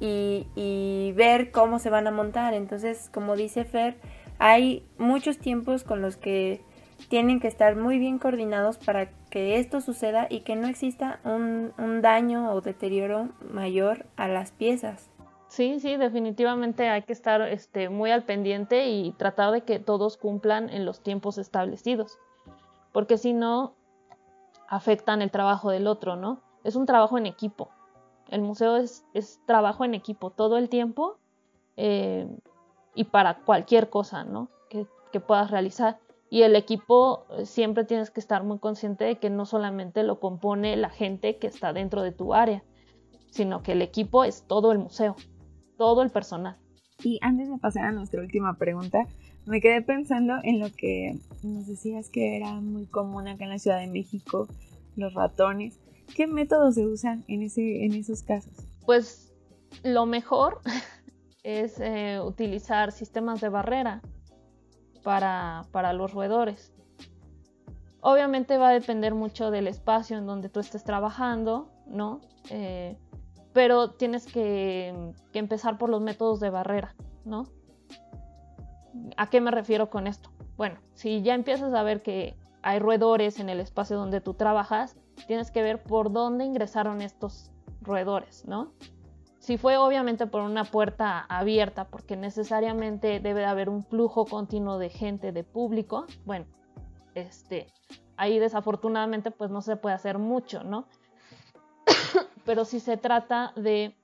y, y, ver cómo se van a montar. Entonces, como dice Fer, hay muchos tiempos con los que tienen que estar muy bien coordinados para que esto suceda y que no exista un, un daño o deterioro mayor a las piezas. Sí, sí, definitivamente hay que estar este, muy al pendiente y tratar de que todos cumplan en los tiempos establecidos porque si no, afectan el trabajo del otro, ¿no? Es un trabajo en equipo. El museo es, trabajo en equipo todo el tiempo eh, y para cualquier cosa, ¿no? Que, puedas realizar. Y el equipo eh, siempre tienes que estar muy consciente de que no solamente lo compone la gente que está dentro de tu área, sino que el equipo es todo el museo, todo el personal. Y antes de pasar a nuestra última pregunta, me quedé pensando en lo que nos decías que era muy común acá en la Ciudad de México, los ratones. ¿Qué métodos se usan en, ese, en esos casos? Pues lo mejor *laughs* es eh, utilizar sistemas de barrera para, los roedores. Obviamente va a depender mucho del espacio en donde tú estés trabajando, ¿no? Eh, pero tienes que, empezar por los métodos de barrera, ¿no? ¿A qué me refiero con esto? Bueno, si ya empiezas a ver que hay roedores en el espacio donde tú trabajas, tienes que ver por dónde ingresaron estos roedores, ¿no? Si fue obviamente por una puerta abierta, porque necesariamente debe de haber un flujo continuo de gente, de público, bueno, este, ahí desafortunadamente pues no se puede hacer mucho, ¿no? Pero si se trata de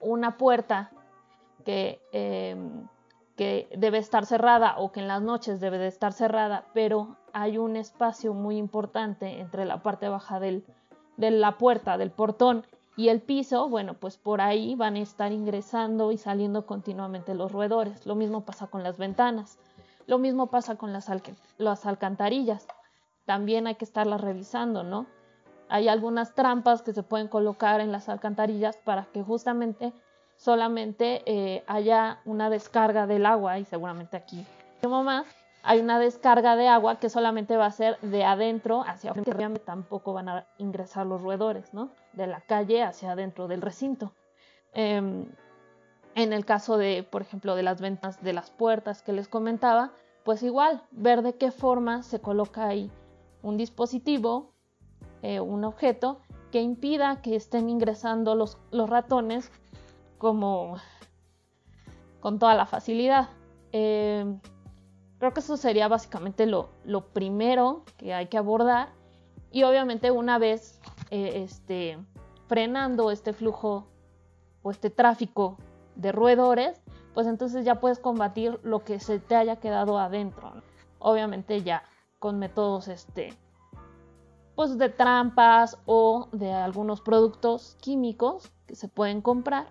una puerta que em, que debe estar cerrada o que en las noches debe de estar cerrada, pero hay un espacio muy importante entre la parte baja del, de la puerta, del portón y el piso, bueno, pues por ahí van a estar ingresando y saliendo continuamente los roedores. Lo mismo pasa con las ventanas, lo mismo pasa con las, las alcantarillas. También hay que estarlas revisando, ¿no? Hay algunas trampas que se pueden colocar en las alcantarillas para que justamente solamente eh, haya una descarga del agua y seguramente aquí más hay una descarga de agua que solamente va a ser de adentro hacia afuera, tampoco van a ingresar los roedores, ¿no? De la calle hacia adentro del recinto. Em, en el caso de, por ejemplo, de las ventas de las puertas que les comentaba, pues igual, ver de qué forma se coloca ahí un dispositivo, eh, un objeto que impida que estén ingresando los, los ratones como con toda la facilidad. Eh, creo que eso sería básicamente lo, primero que hay que abordar y obviamente una vez eh, este, frenando este flujo o este tráfico de roedores, pues entonces ya puedes combatir lo que se te haya quedado adentro. Obviamente ya con métodos este, pues de trampas o de algunos productos químicos que se pueden comprar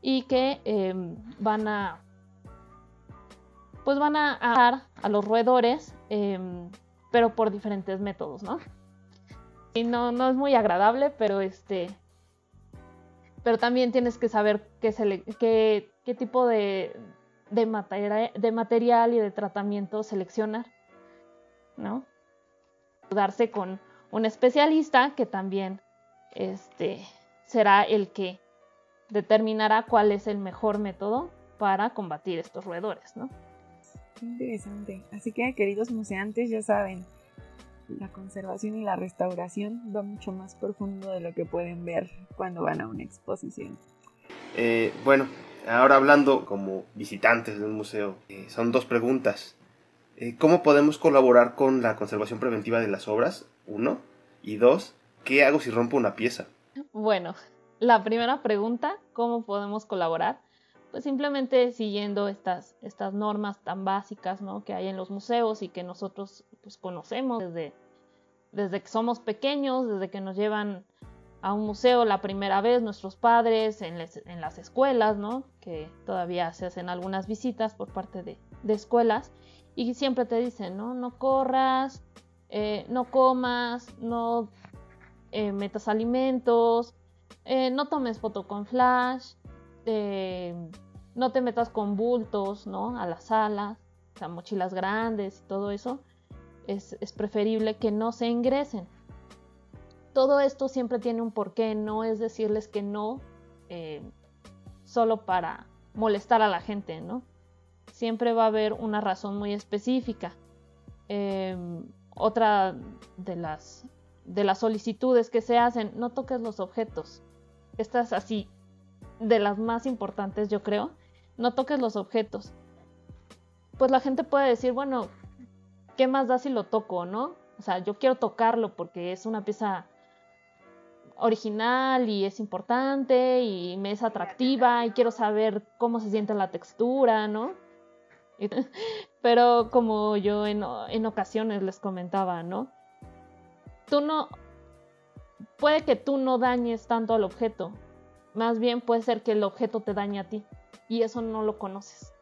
y que em, van a pues van a dar a los roedores em, pero por diferentes métodos no y no, no es muy agradable pero este pero también tienes que saber qué, qué, qué tipo de, de, de material y de tratamiento seleccionar no darse con un especialista que también este será el que determinará cuál es el mejor método para combatir estos roedores, ¿no? Qué interesante. Así que, queridos museantes, ya saben, la conservación y la restauración va mucho más profundo de lo que pueden ver cuando van a una exposición. Eh, bueno, ahora hablando como visitantes de un museo, eh, son dos preguntas. Eh, ¿Cómo podemos colaborar con la conservación preventiva de las obras? Uno. Y dos, ¿qué hago si rompo una pieza? Bueno, la primera pregunta, ¿cómo podemos colaborar? Pues simplemente siguiendo estas, estas normas tan básicas ¿no? que hay en los museos y que nosotros pues, conocemos desde, desde que somos pequeños, desde que nos llevan a un museo la primera vez nuestros padres, en, en las escuelas, ¿no? que todavía se hacen algunas visitas por parte de, de escuelas y siempre te dicen, ¿no? No corras, eh, no comas, no eh, metas alimentos, eh, no tomes foto con flash, no te metas con bultos, ¿no? A las salas, o sea, mochilas grandes y todo eso. Es, preferible que no se ingresen. Todo esto siempre tiene un porqué, no es decirles que no solo para molestar a la gente, ¿no? Siempre va a haber una razón muy específica. Em, otra de las, de las solicitudes que se hacen, no toques los objetos. Esta es así, de las más importantes yo creo, no toques los objetos. Pues la gente puede decir, bueno, ¿qué más da si lo toco, no? O sea, yo quiero tocarlo porque es una pieza original y es importante y me es atractiva y quiero saber cómo se siente la textura, ¿no? *laughs* Pero como yo en, en ocasiones les comentaba, ¿no? Tú no... Puede que tú no dañes tanto al objeto, más bien puede ser que el objeto te dañe a ti y eso no lo conoces,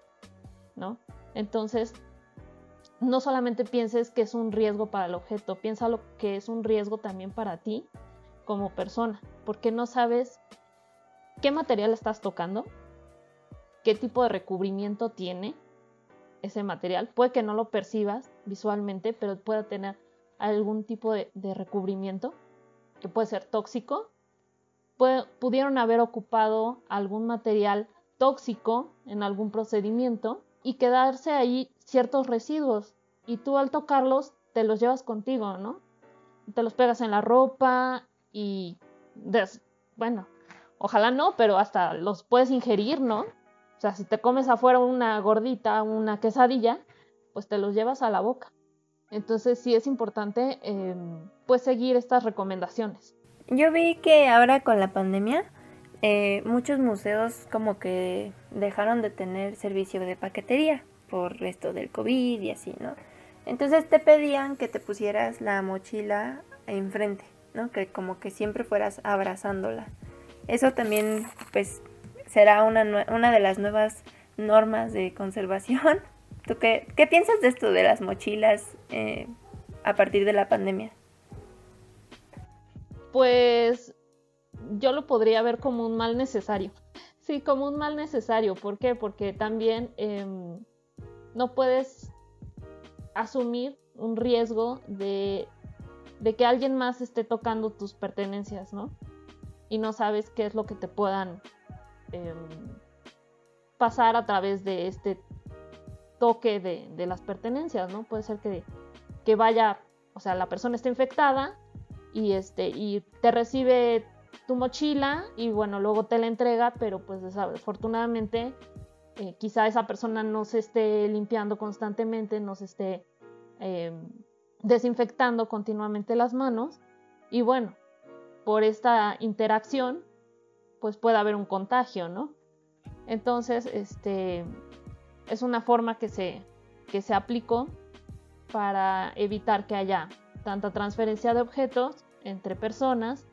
¿no? Entonces, no solamente pienses que es un riesgo para el objeto, piensa lo que es un riesgo también para ti como persona, porque no sabes qué material estás tocando, qué tipo de recubrimiento tiene ese material. Puede que no lo percibas visualmente, pero puede tener algún tipo de, recubrimiento que puede ser tóxico. pudieron haber ocupado algún material tóxico en algún procedimiento y quedarse ahí ciertos residuos y tú al tocarlos te los llevas contigo, ¿no? Te los pegas en la ropa y bueno, ojalá no, pero hasta los puedes ingerir, ¿no? Sea, si te comes afuera una gordita, una quesadilla, pues te los llevas a la boca. Entonces sí es importante em, pues seguir estas recomendaciones. Yo vi que ahora con la pandemia eh, muchos museos como que dejaron de tener servicio de paquetería por esto del COVID y así, ¿no? Entonces te pedían que te pusieras la mochila enfrente. ¿no? Que como que siempre fueras abrazándola. Eso también, pues, será una, de las nuevas normas de conservación. *laughs* ¿Tú qué, qué piensas de esto de las mochilas eh, a partir de la pandemia? Pues yo lo podría ver como un mal necesario. Sí, como un mal necesario. ¿Por qué? Porque también em, no puedes asumir un riesgo de de que alguien más esté tocando tus pertenencias, ¿no? Y no sabes qué es lo que te puedan em, pasar a través de este toque de, las pertenencias, ¿no? Puede ser que, que, vaya, o sea, la persona está infectada y, este, y te recibe tu mochila y bueno, luego te la entrega, pero pues desafortunadamente eh, quizá esa persona no se esté limpiando constantemente, no se esté em, desinfectando continuamente las manos y bueno, por esta interacción pues puede haber un contagio, ¿no? Entonces, este es una forma que se, que se aplicó para evitar que haya tanta transferencia de objetos entre personas,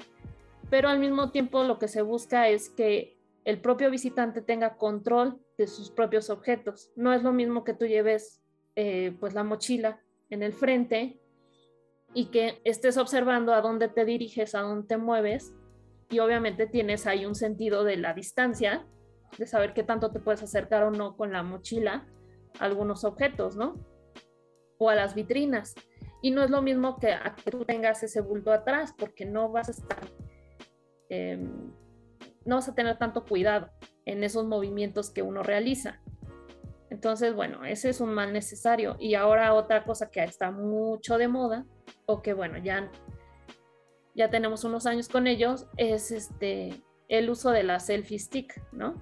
pero al mismo tiempo lo que se busca es que el propio visitante tenga control de sus propios objetos. No es lo mismo que tú lleves eh, pues la mochila en el frente y que estés observando a dónde te diriges, a dónde te mueves y obviamente tienes ahí un sentido de la distancia, de saber qué tanto te puedes acercar o no con la mochila a algunos objetos, ¿no? O a las vitrinas. Y no es lo mismo que, a que tú tengas ese bulto atrás, porque no vas a estar, em, no vas a tener tanto cuidado en esos movimientos que uno realiza. Entonces, bueno, ese es un mal necesario. Y ahora otra cosa que está mucho de moda, o que bueno, ya, ya tenemos unos años con ellos, es este, el uso de la selfie stick, ¿no?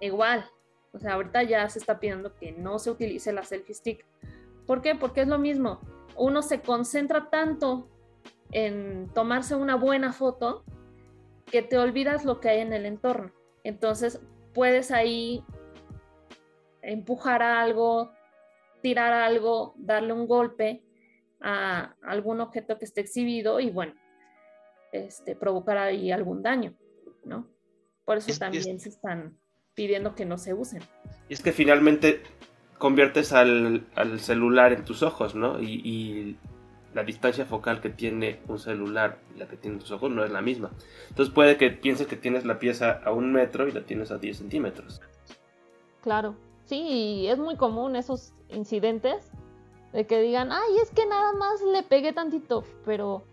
Igual, o sea, ahorita ya se está pidiendo que no se utilice la selfie stick. ¿Por qué? Porque es lo mismo. Uno se concentra tanto en tomarse una buena foto que te olvidas lo que hay en el entorno. Entonces puedes ahí empujar algo, tirar algo, darle un golpe a algún objeto que esté exhibido y bueno, este, provocar ahí algún daño, ¿no? Por eso también se están pidiendo que no se usen. Y es que finalmente conviertes al, celular en tus ojos, ¿no? Y, la distancia focal que tiene un celular y la que tienen tus ojos no es la misma. Entonces puede que pienses que tienes la pieza a un metro y la tienes a 10 centímetros. Claro, sí, y es muy común esos incidentes de que digan, ay, es que nada más le pegué tantito, pero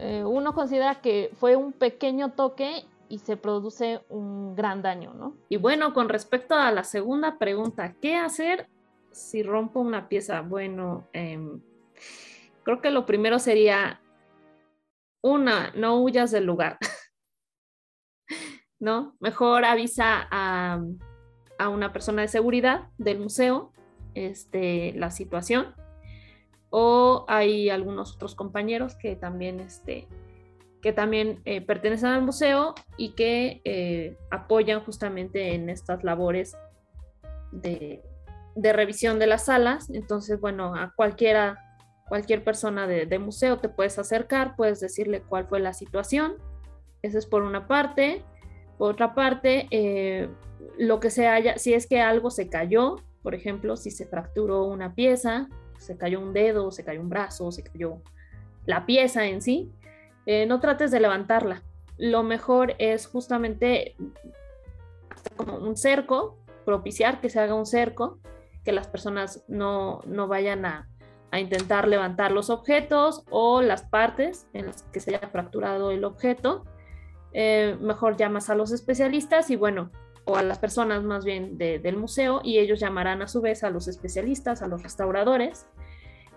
eh, uno considera que fue un pequeño toque y se produce un gran daño, ¿no? Y bueno, con respecto a la segunda pregunta, ¿qué hacer si rompo una pieza? Bueno, em, creo que lo primero sería, una, no huyas del lugar, *laughs* ¿no? Mejor avisa a, a, una persona de seguridad del museo este, la situación. O hay algunos otros compañeros que también, este, que también eh, pertenecen al museo y que eh, apoyan justamente en estas labores de, de, revisión de las salas. Entonces, bueno, a cualquiera cualquier persona de, museo te puedes acercar, puedes decirle cuál fue la situación. Eso es por una parte. Por otra parte, eh, lo que se haya, si es que algo se cayó, por ejemplo, si se fracturó una pieza, se cayó un dedo, se cayó un brazo, se cayó la pieza en sí, eh, no trates de levantarla. Lo mejor es justamente como un cerco, propiciar que se haga un cerco, que las personas no, no vayan a, a intentar levantar los objetos o las partes en las que se haya fracturado el objeto. Eh, mejor llamas a los especialistas y bueno, o a las personas más bien del museo y ellos llamarán a su vez a los especialistas, a los restauradores,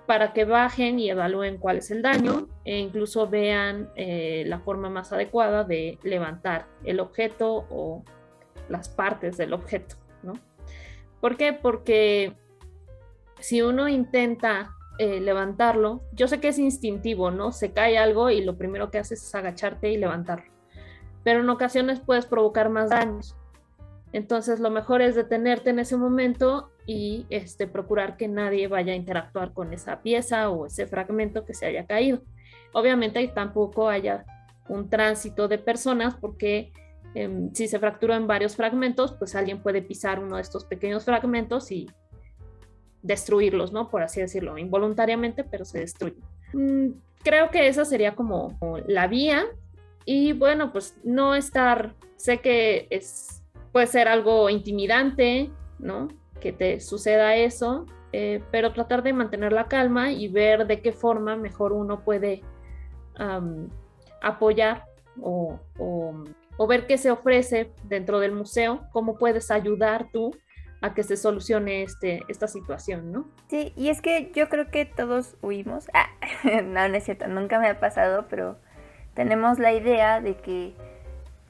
para que bajen y evalúen cuál es el daño e incluso vean eh, la forma más adecuada de levantar el objeto o las partes del objeto, ¿no? ¿Por qué? Porque si uno intenta eh, levantarlo. Yo sé que es instintivo, ¿no? Se cae algo y lo primero que haces es agacharte y levantarlo. Pero en ocasiones puedes provocar más daños. Entonces lo mejor es detenerte en ese momento y este, procurar que nadie vaya a interactuar con esa pieza o ese fragmento que se haya caído. Obviamente tampoco haya un tránsito de personas porque em, si se fractura en varios fragmentos, pues alguien puede pisar uno de estos pequeños fragmentos y destruirlos, ¿no? Por así decirlo, involuntariamente, pero se destruyen. Mm, creo que esa sería como la vía. Y bueno, pues no estar, sé que es, puede ser algo intimidante, ¿no? Que te suceda eso, eh, pero tratar de mantener la calma y ver de qué forma mejor uno puede apoyar o, ver qué se ofrece dentro del museo, cómo puedes ayudar tú a que se solucione este, esta situación, ¿no? Sí, y es que yo creo que todos huimos. *laughs* Ah, *laughs* no, no es cierto, nunca me ha pasado, pero tenemos la idea de que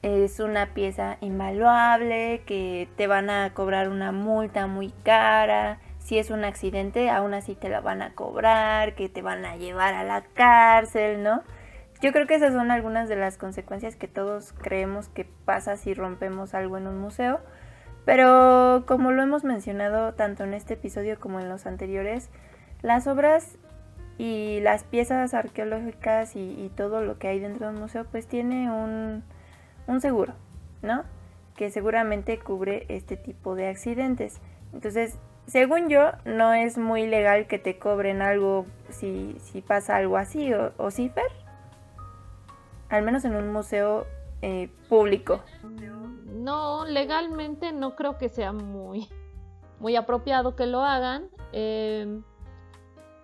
es una pieza invaluable, que te van a cobrar una multa muy cara. Si es un accidente, aún así te la van a cobrar, que te van a llevar a la cárcel, ¿no? Yo creo que esas son algunas de las consecuencias que todos creemos que pasa si rompemos algo en un museo pero como lo hemos mencionado tanto en este episodio como en los anteriores, las obras y las piezas arqueológicas y, todo lo que hay dentro del museo pues tiene un, un seguro, ¿no? Que seguramente cubre este tipo de accidentes. Entonces, según yo, no es muy legal que te cobren algo si, si pasa algo así, o, o sí, Fer? Al menos en un museo eh, público. No, legalmente no creo que sea muy, muy apropiado que lo hagan. Em,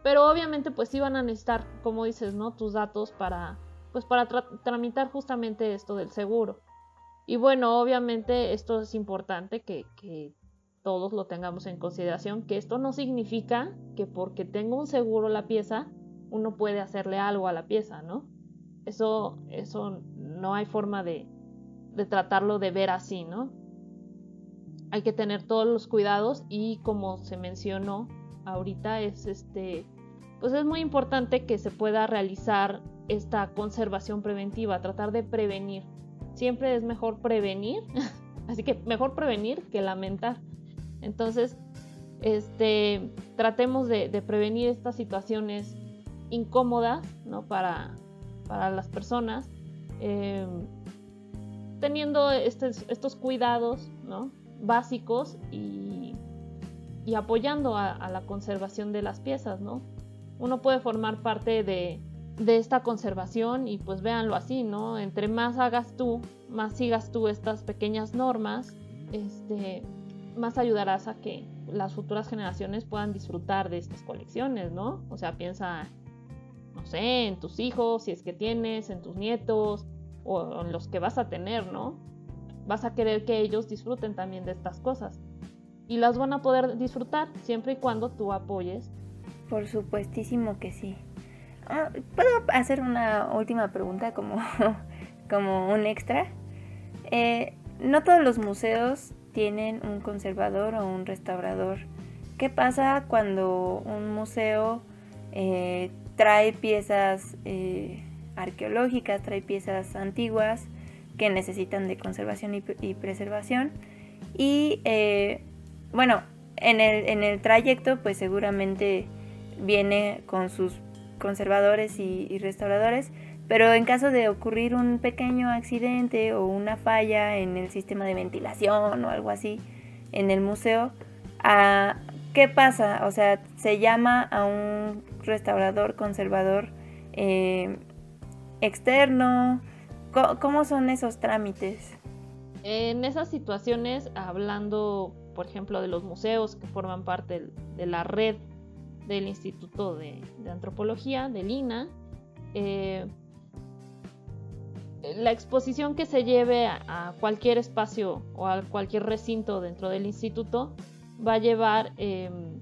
pero obviamente pues sí van a necesitar, como dices, ¿no? Tus datos para, pues para tramitar justamente esto del seguro. Y bueno, obviamente esto es importante que, todos lo tengamos en consideración, que esto no significa que porque tengo un seguro la pieza, uno puede hacerle algo a la pieza, ¿no? Eso, eso no hay forma de, de tratarlo de ver así, ¿no? Hay que tener todos los cuidados y como se mencionó ahorita es este pues es muy importante que se pueda realizar esta conservación preventiva, tratar de prevenir. Siempre es mejor prevenir, *laughs* así que mejor prevenir que lamentar. Entonces, este, tratemos de, prevenir estas situaciones incómodas ¿no? para, para las personas. Eh, teniendo estos, cuidados básicos y, apoyando a, la conservación de las piezas, ¿no? uno puede formar parte de, de esta conservación y pues véanlo así, ¿no? Entre más hagas tú, más sigas tú estas pequeñas normas, este, más ayudarás a que las futuras generaciones puedan disfrutar de estas colecciones, ¿no? O sea, piensa, no sé, en tus hijos, si es que tienes, en tus nietos o en los que vas a tener, ¿no? Vas a querer que ellos disfruten también de estas cosas. Y las van a poder disfrutar siempre y cuando tú apoyes. Por supuestísimo que sí. Ah, ¿Puedo hacer una última pregunta como, *laughs* como un extra? Eh, no todos los museos tienen un conservador o un restaurador. ¿Qué pasa cuando un museo eh, trae piezas eh, arqueológicas, trae piezas antiguas que necesitan de conservación y, preservación? Y bueno, en el, en el trayecto pues seguramente viene con sus conservadores y, restauradores, pero en caso de ocurrir un pequeño accidente o una falla en el sistema de ventilación o algo así en el museo, ah, ¿qué pasa? O sea, se llama a un restaurador conservador eh, externo. ¿Cómo son esos trámites? En esas situaciones, hablando, por ejemplo, de los museos que forman parte de la red del Instituto de, Antropología, del INA. Eh, la exposición que se lleve a, cualquier espacio o a cualquier recinto dentro del instituto va a llevar, em,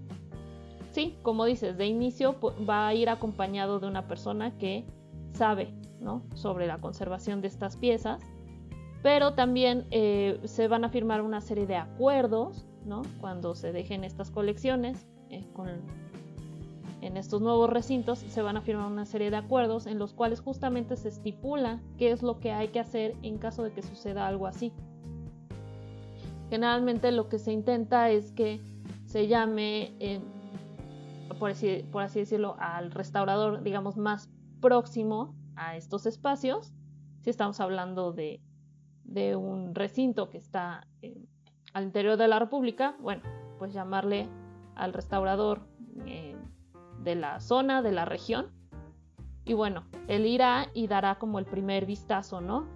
sí, como dices, de inicio va a ir acompañado de una persona que sabe ¿no? sobre la conservación de estas piezas, pero también eh, se van a firmar una serie de acuerdos ¿no? cuando se dejen estas colecciones eh, con en estos nuevos recintos se van a firmar una serie de acuerdos en los cuales justamente se estipula qué es lo que hay que hacer en caso de que suceda algo así. Generalmente lo que se intenta es que se llame, eh, por, así, por, decirlo, al restaurador, digamos, más próximo a estos espacios. Si estamos hablando de, de un recinto que está eh, al interior de la República, bueno, pues llamarle al restaurador eh, de la zona, de la región. Y bueno, él irá y dará como el primer vistazo, ¿no?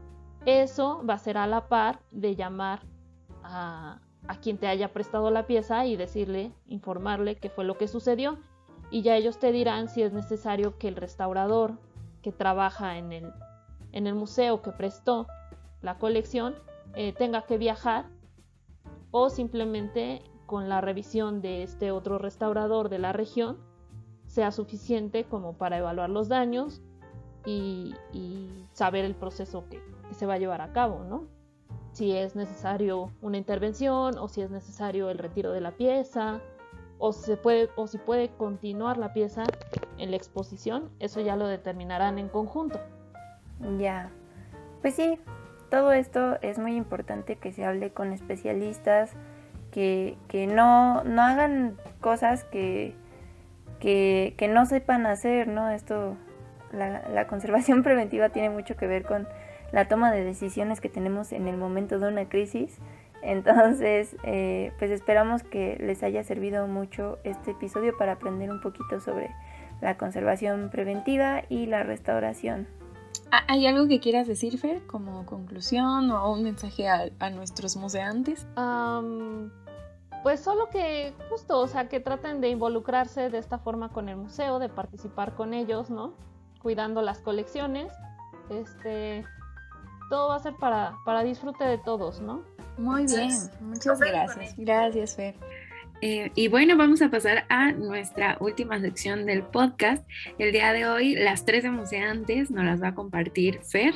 Eso va a ser a la par de llamar a, a quien te haya prestado la pieza y decirle, informarle qué fue lo que sucedió. Y ya ellos te dirán si es necesario que el restaurador que trabaja en el, en el museo que prestó la colección eh, tenga que viajar o simplemente con la revisión de este otro restaurador de la región sea suficiente como para evaluar los daños y, saber el proceso que, se va a llevar a cabo, ¿no? Si es necesario una intervención o si es necesario el retiro de la pieza o si, se puede, o si puede continuar la pieza en la exposición, eso ya lo determinarán en conjunto. Ya, pues sí, todo esto es muy importante que se hable con especialistas, que, que no, no hagan cosas que, que, no sepan hacer, ¿no? Esto, la, conservación *laughs* preventiva tiene mucho que ver con la toma de decisiones que tenemos en el momento de una crisis. Entonces, eh, pues esperamos que les haya servido mucho este episodio para aprender un poquito sobre la conservación preventiva y la restauración. Ah, ¿Hay algo que quieras decir, Fer, como conclusión o un mensaje a, nuestros museantes? Pues solo que justo, o sea, que traten de involucrarse de esta forma con el museo, de participar con ellos, ¿no? Cuidando las colecciones. Este, todo va a ser para, para disfrute de todos, ¿no? Muy bien, muchas gracias. Gracias, Fer. Eh, y bueno, vamos a pasar a nuestra última sección del podcast. El día de hoy, las tres museantes nos las va a compartir Fer.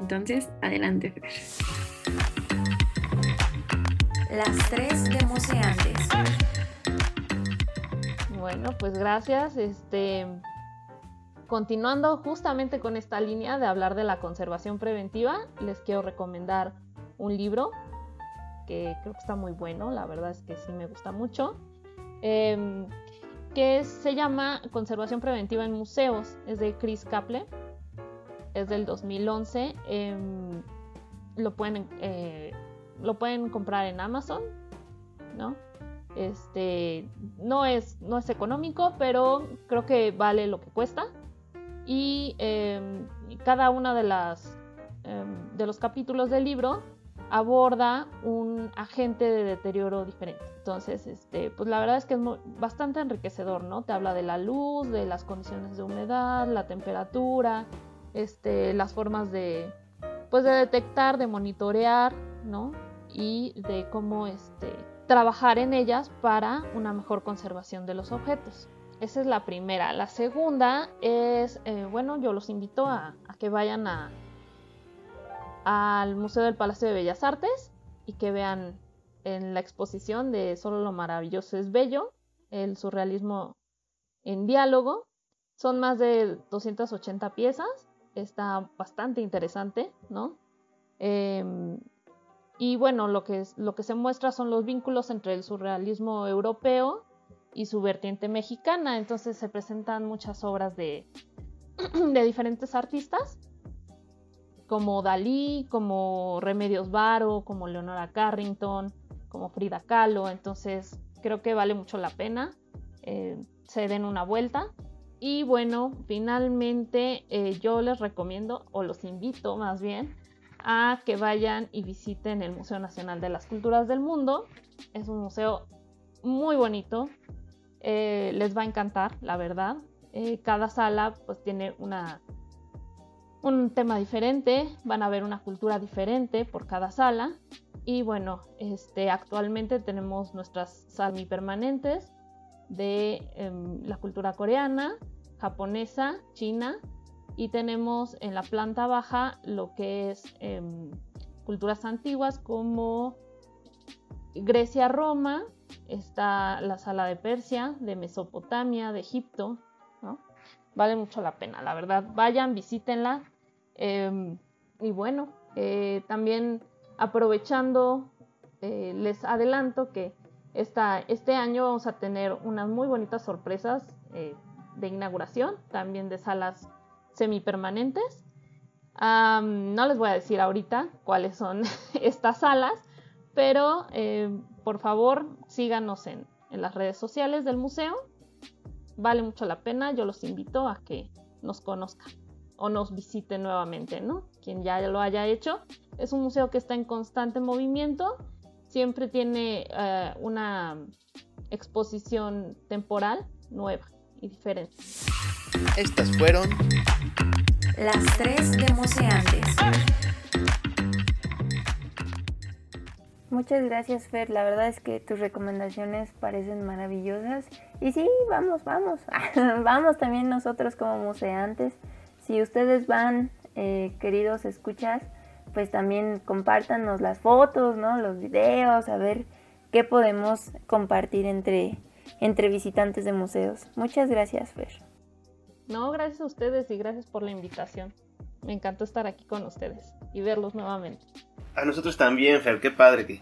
Entonces, adelante, Fer las tres democeantes. Bueno, pues gracias. Este, continuando justamente con esta línea de hablar de la conservación preventiva, les quiero recomendar un libro que creo que está muy bueno, la verdad es que sí me gusta mucho, em, que se llama Conservación Preventiva en Museos, es de Chris Kaple, es del 2011, em, lo pueden eh, lo pueden comprar en Amazon, ¿no? Este, no es, no es económico, pero creo que vale lo que cuesta. Y em, cada una de las em, de los capítulos del libro aborda un agente de deterioro diferente. Entonces, este, pues la verdad es que es bastante enriquecedor, ¿no? Te habla de la luz, de las condiciones de humedad, la temperatura, este, las formas de, pues de detectar, de monitorear, ¿no? Y de cómo, este, trabajar en ellas para una mejor conservación de los objetos. Esa es la primera. La segunda es, eh, bueno, yo los invito a, que vayan a, al Museo del Palacio de Bellas Artes y que vean en la exposición de Solo lo maravilloso es bello, el surrealismo en diálogo. Son más de 280 piezas, está bastante interesante, ¿no? Em, y bueno, lo que, lo que se muestra son los vínculos entre el surrealismo europeo y su vertiente mexicana. Entonces se presentan muchas obras de, *clears throat* de diferentes artistas, como Dalí, como Remedios Varo, como Leonora Carrington, como Frida Kahlo. Entonces creo que vale mucho la pena. Eh, se den una vuelta. Y bueno, finalmente eh, yo les recomiendo, o los invito más bien, a que vayan y visiten el Museo Nacional de las Culturas del Mundo. Es un museo muy bonito, eh, les va a encantar, la verdad. Eh, cada sala pues tiene una, un tema diferente, van a ver una cultura diferente por cada sala. Y bueno, este, actualmente tenemos nuestras salas permanentes de em, la cultura coreana, japonesa, china, y tenemos en la planta baja lo que es em, culturas antiguas como Grecia, Roma, está la sala de Persia, de Mesopotamia, de Egipto, Vale mucho la pena, la verdad. Vayan, visítenla. Em, y bueno, eh, también aprovechando, eh, les adelanto que este año vamos a tener unas muy bonitas sorpresas eh, de inauguración, también de salas semipermanentes. no les voy a decir ahorita cuáles son *laughs* estas salas, pero eh, por favor síganos en, las redes sociales del museo. Vale mucho la pena, yo los invito a que nos conozcan o nos visiten nuevamente, ¿no? Quien ya lo haya hecho. Es un museo que está en constante movimiento, siempre tiene eh, una exposición temporal nueva y diferente. Estas fueron las tres de Museantes. Muchas gracias, Fer. La verdad es que tus recomendaciones parecen maravillosas. Y sí, vamos, vamos. *laughs* vamos también nosotros como museantes. Si ustedes van, eh, queridos escuchas, pues también compártanos las fotos, ¿no? Los videos, a ver qué podemos compartir entre, entre visitantes de museos. Muchas gracias, Fer. No, gracias a ustedes y gracias por la invitación. Me encantó estar aquí con ustedes y verlos nuevamente. A nosotros también, Fer, qué padre que,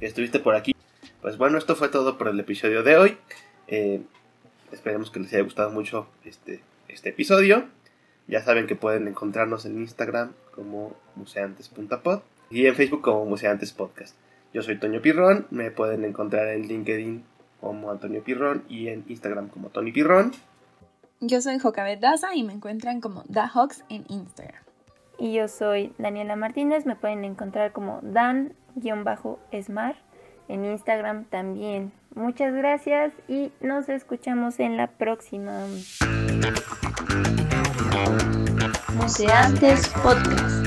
estuviste por aquí. Pues bueno, esto fue todo por el episodio de hoy. Eh, esperemos que les haya gustado mucho este, este episodio. Ya saben que pueden encontrarnos en Instagram como museantes.pod y en Facebook como Museantes Podcast. Yo soy Toño Pirrón, me pueden encontrar en LinkedIn como Antonio Pirrón y en Instagram como Tony Pirrón. Yo soy Jocabet Daza y me encuentran como DaHawks en Instagram. Y yo soy Daniela Martínez, me pueden encontrar como Dan-Esmar en Instagram también. Muchas gracias y nos escuchamos en la próxima. Museantes Podcast.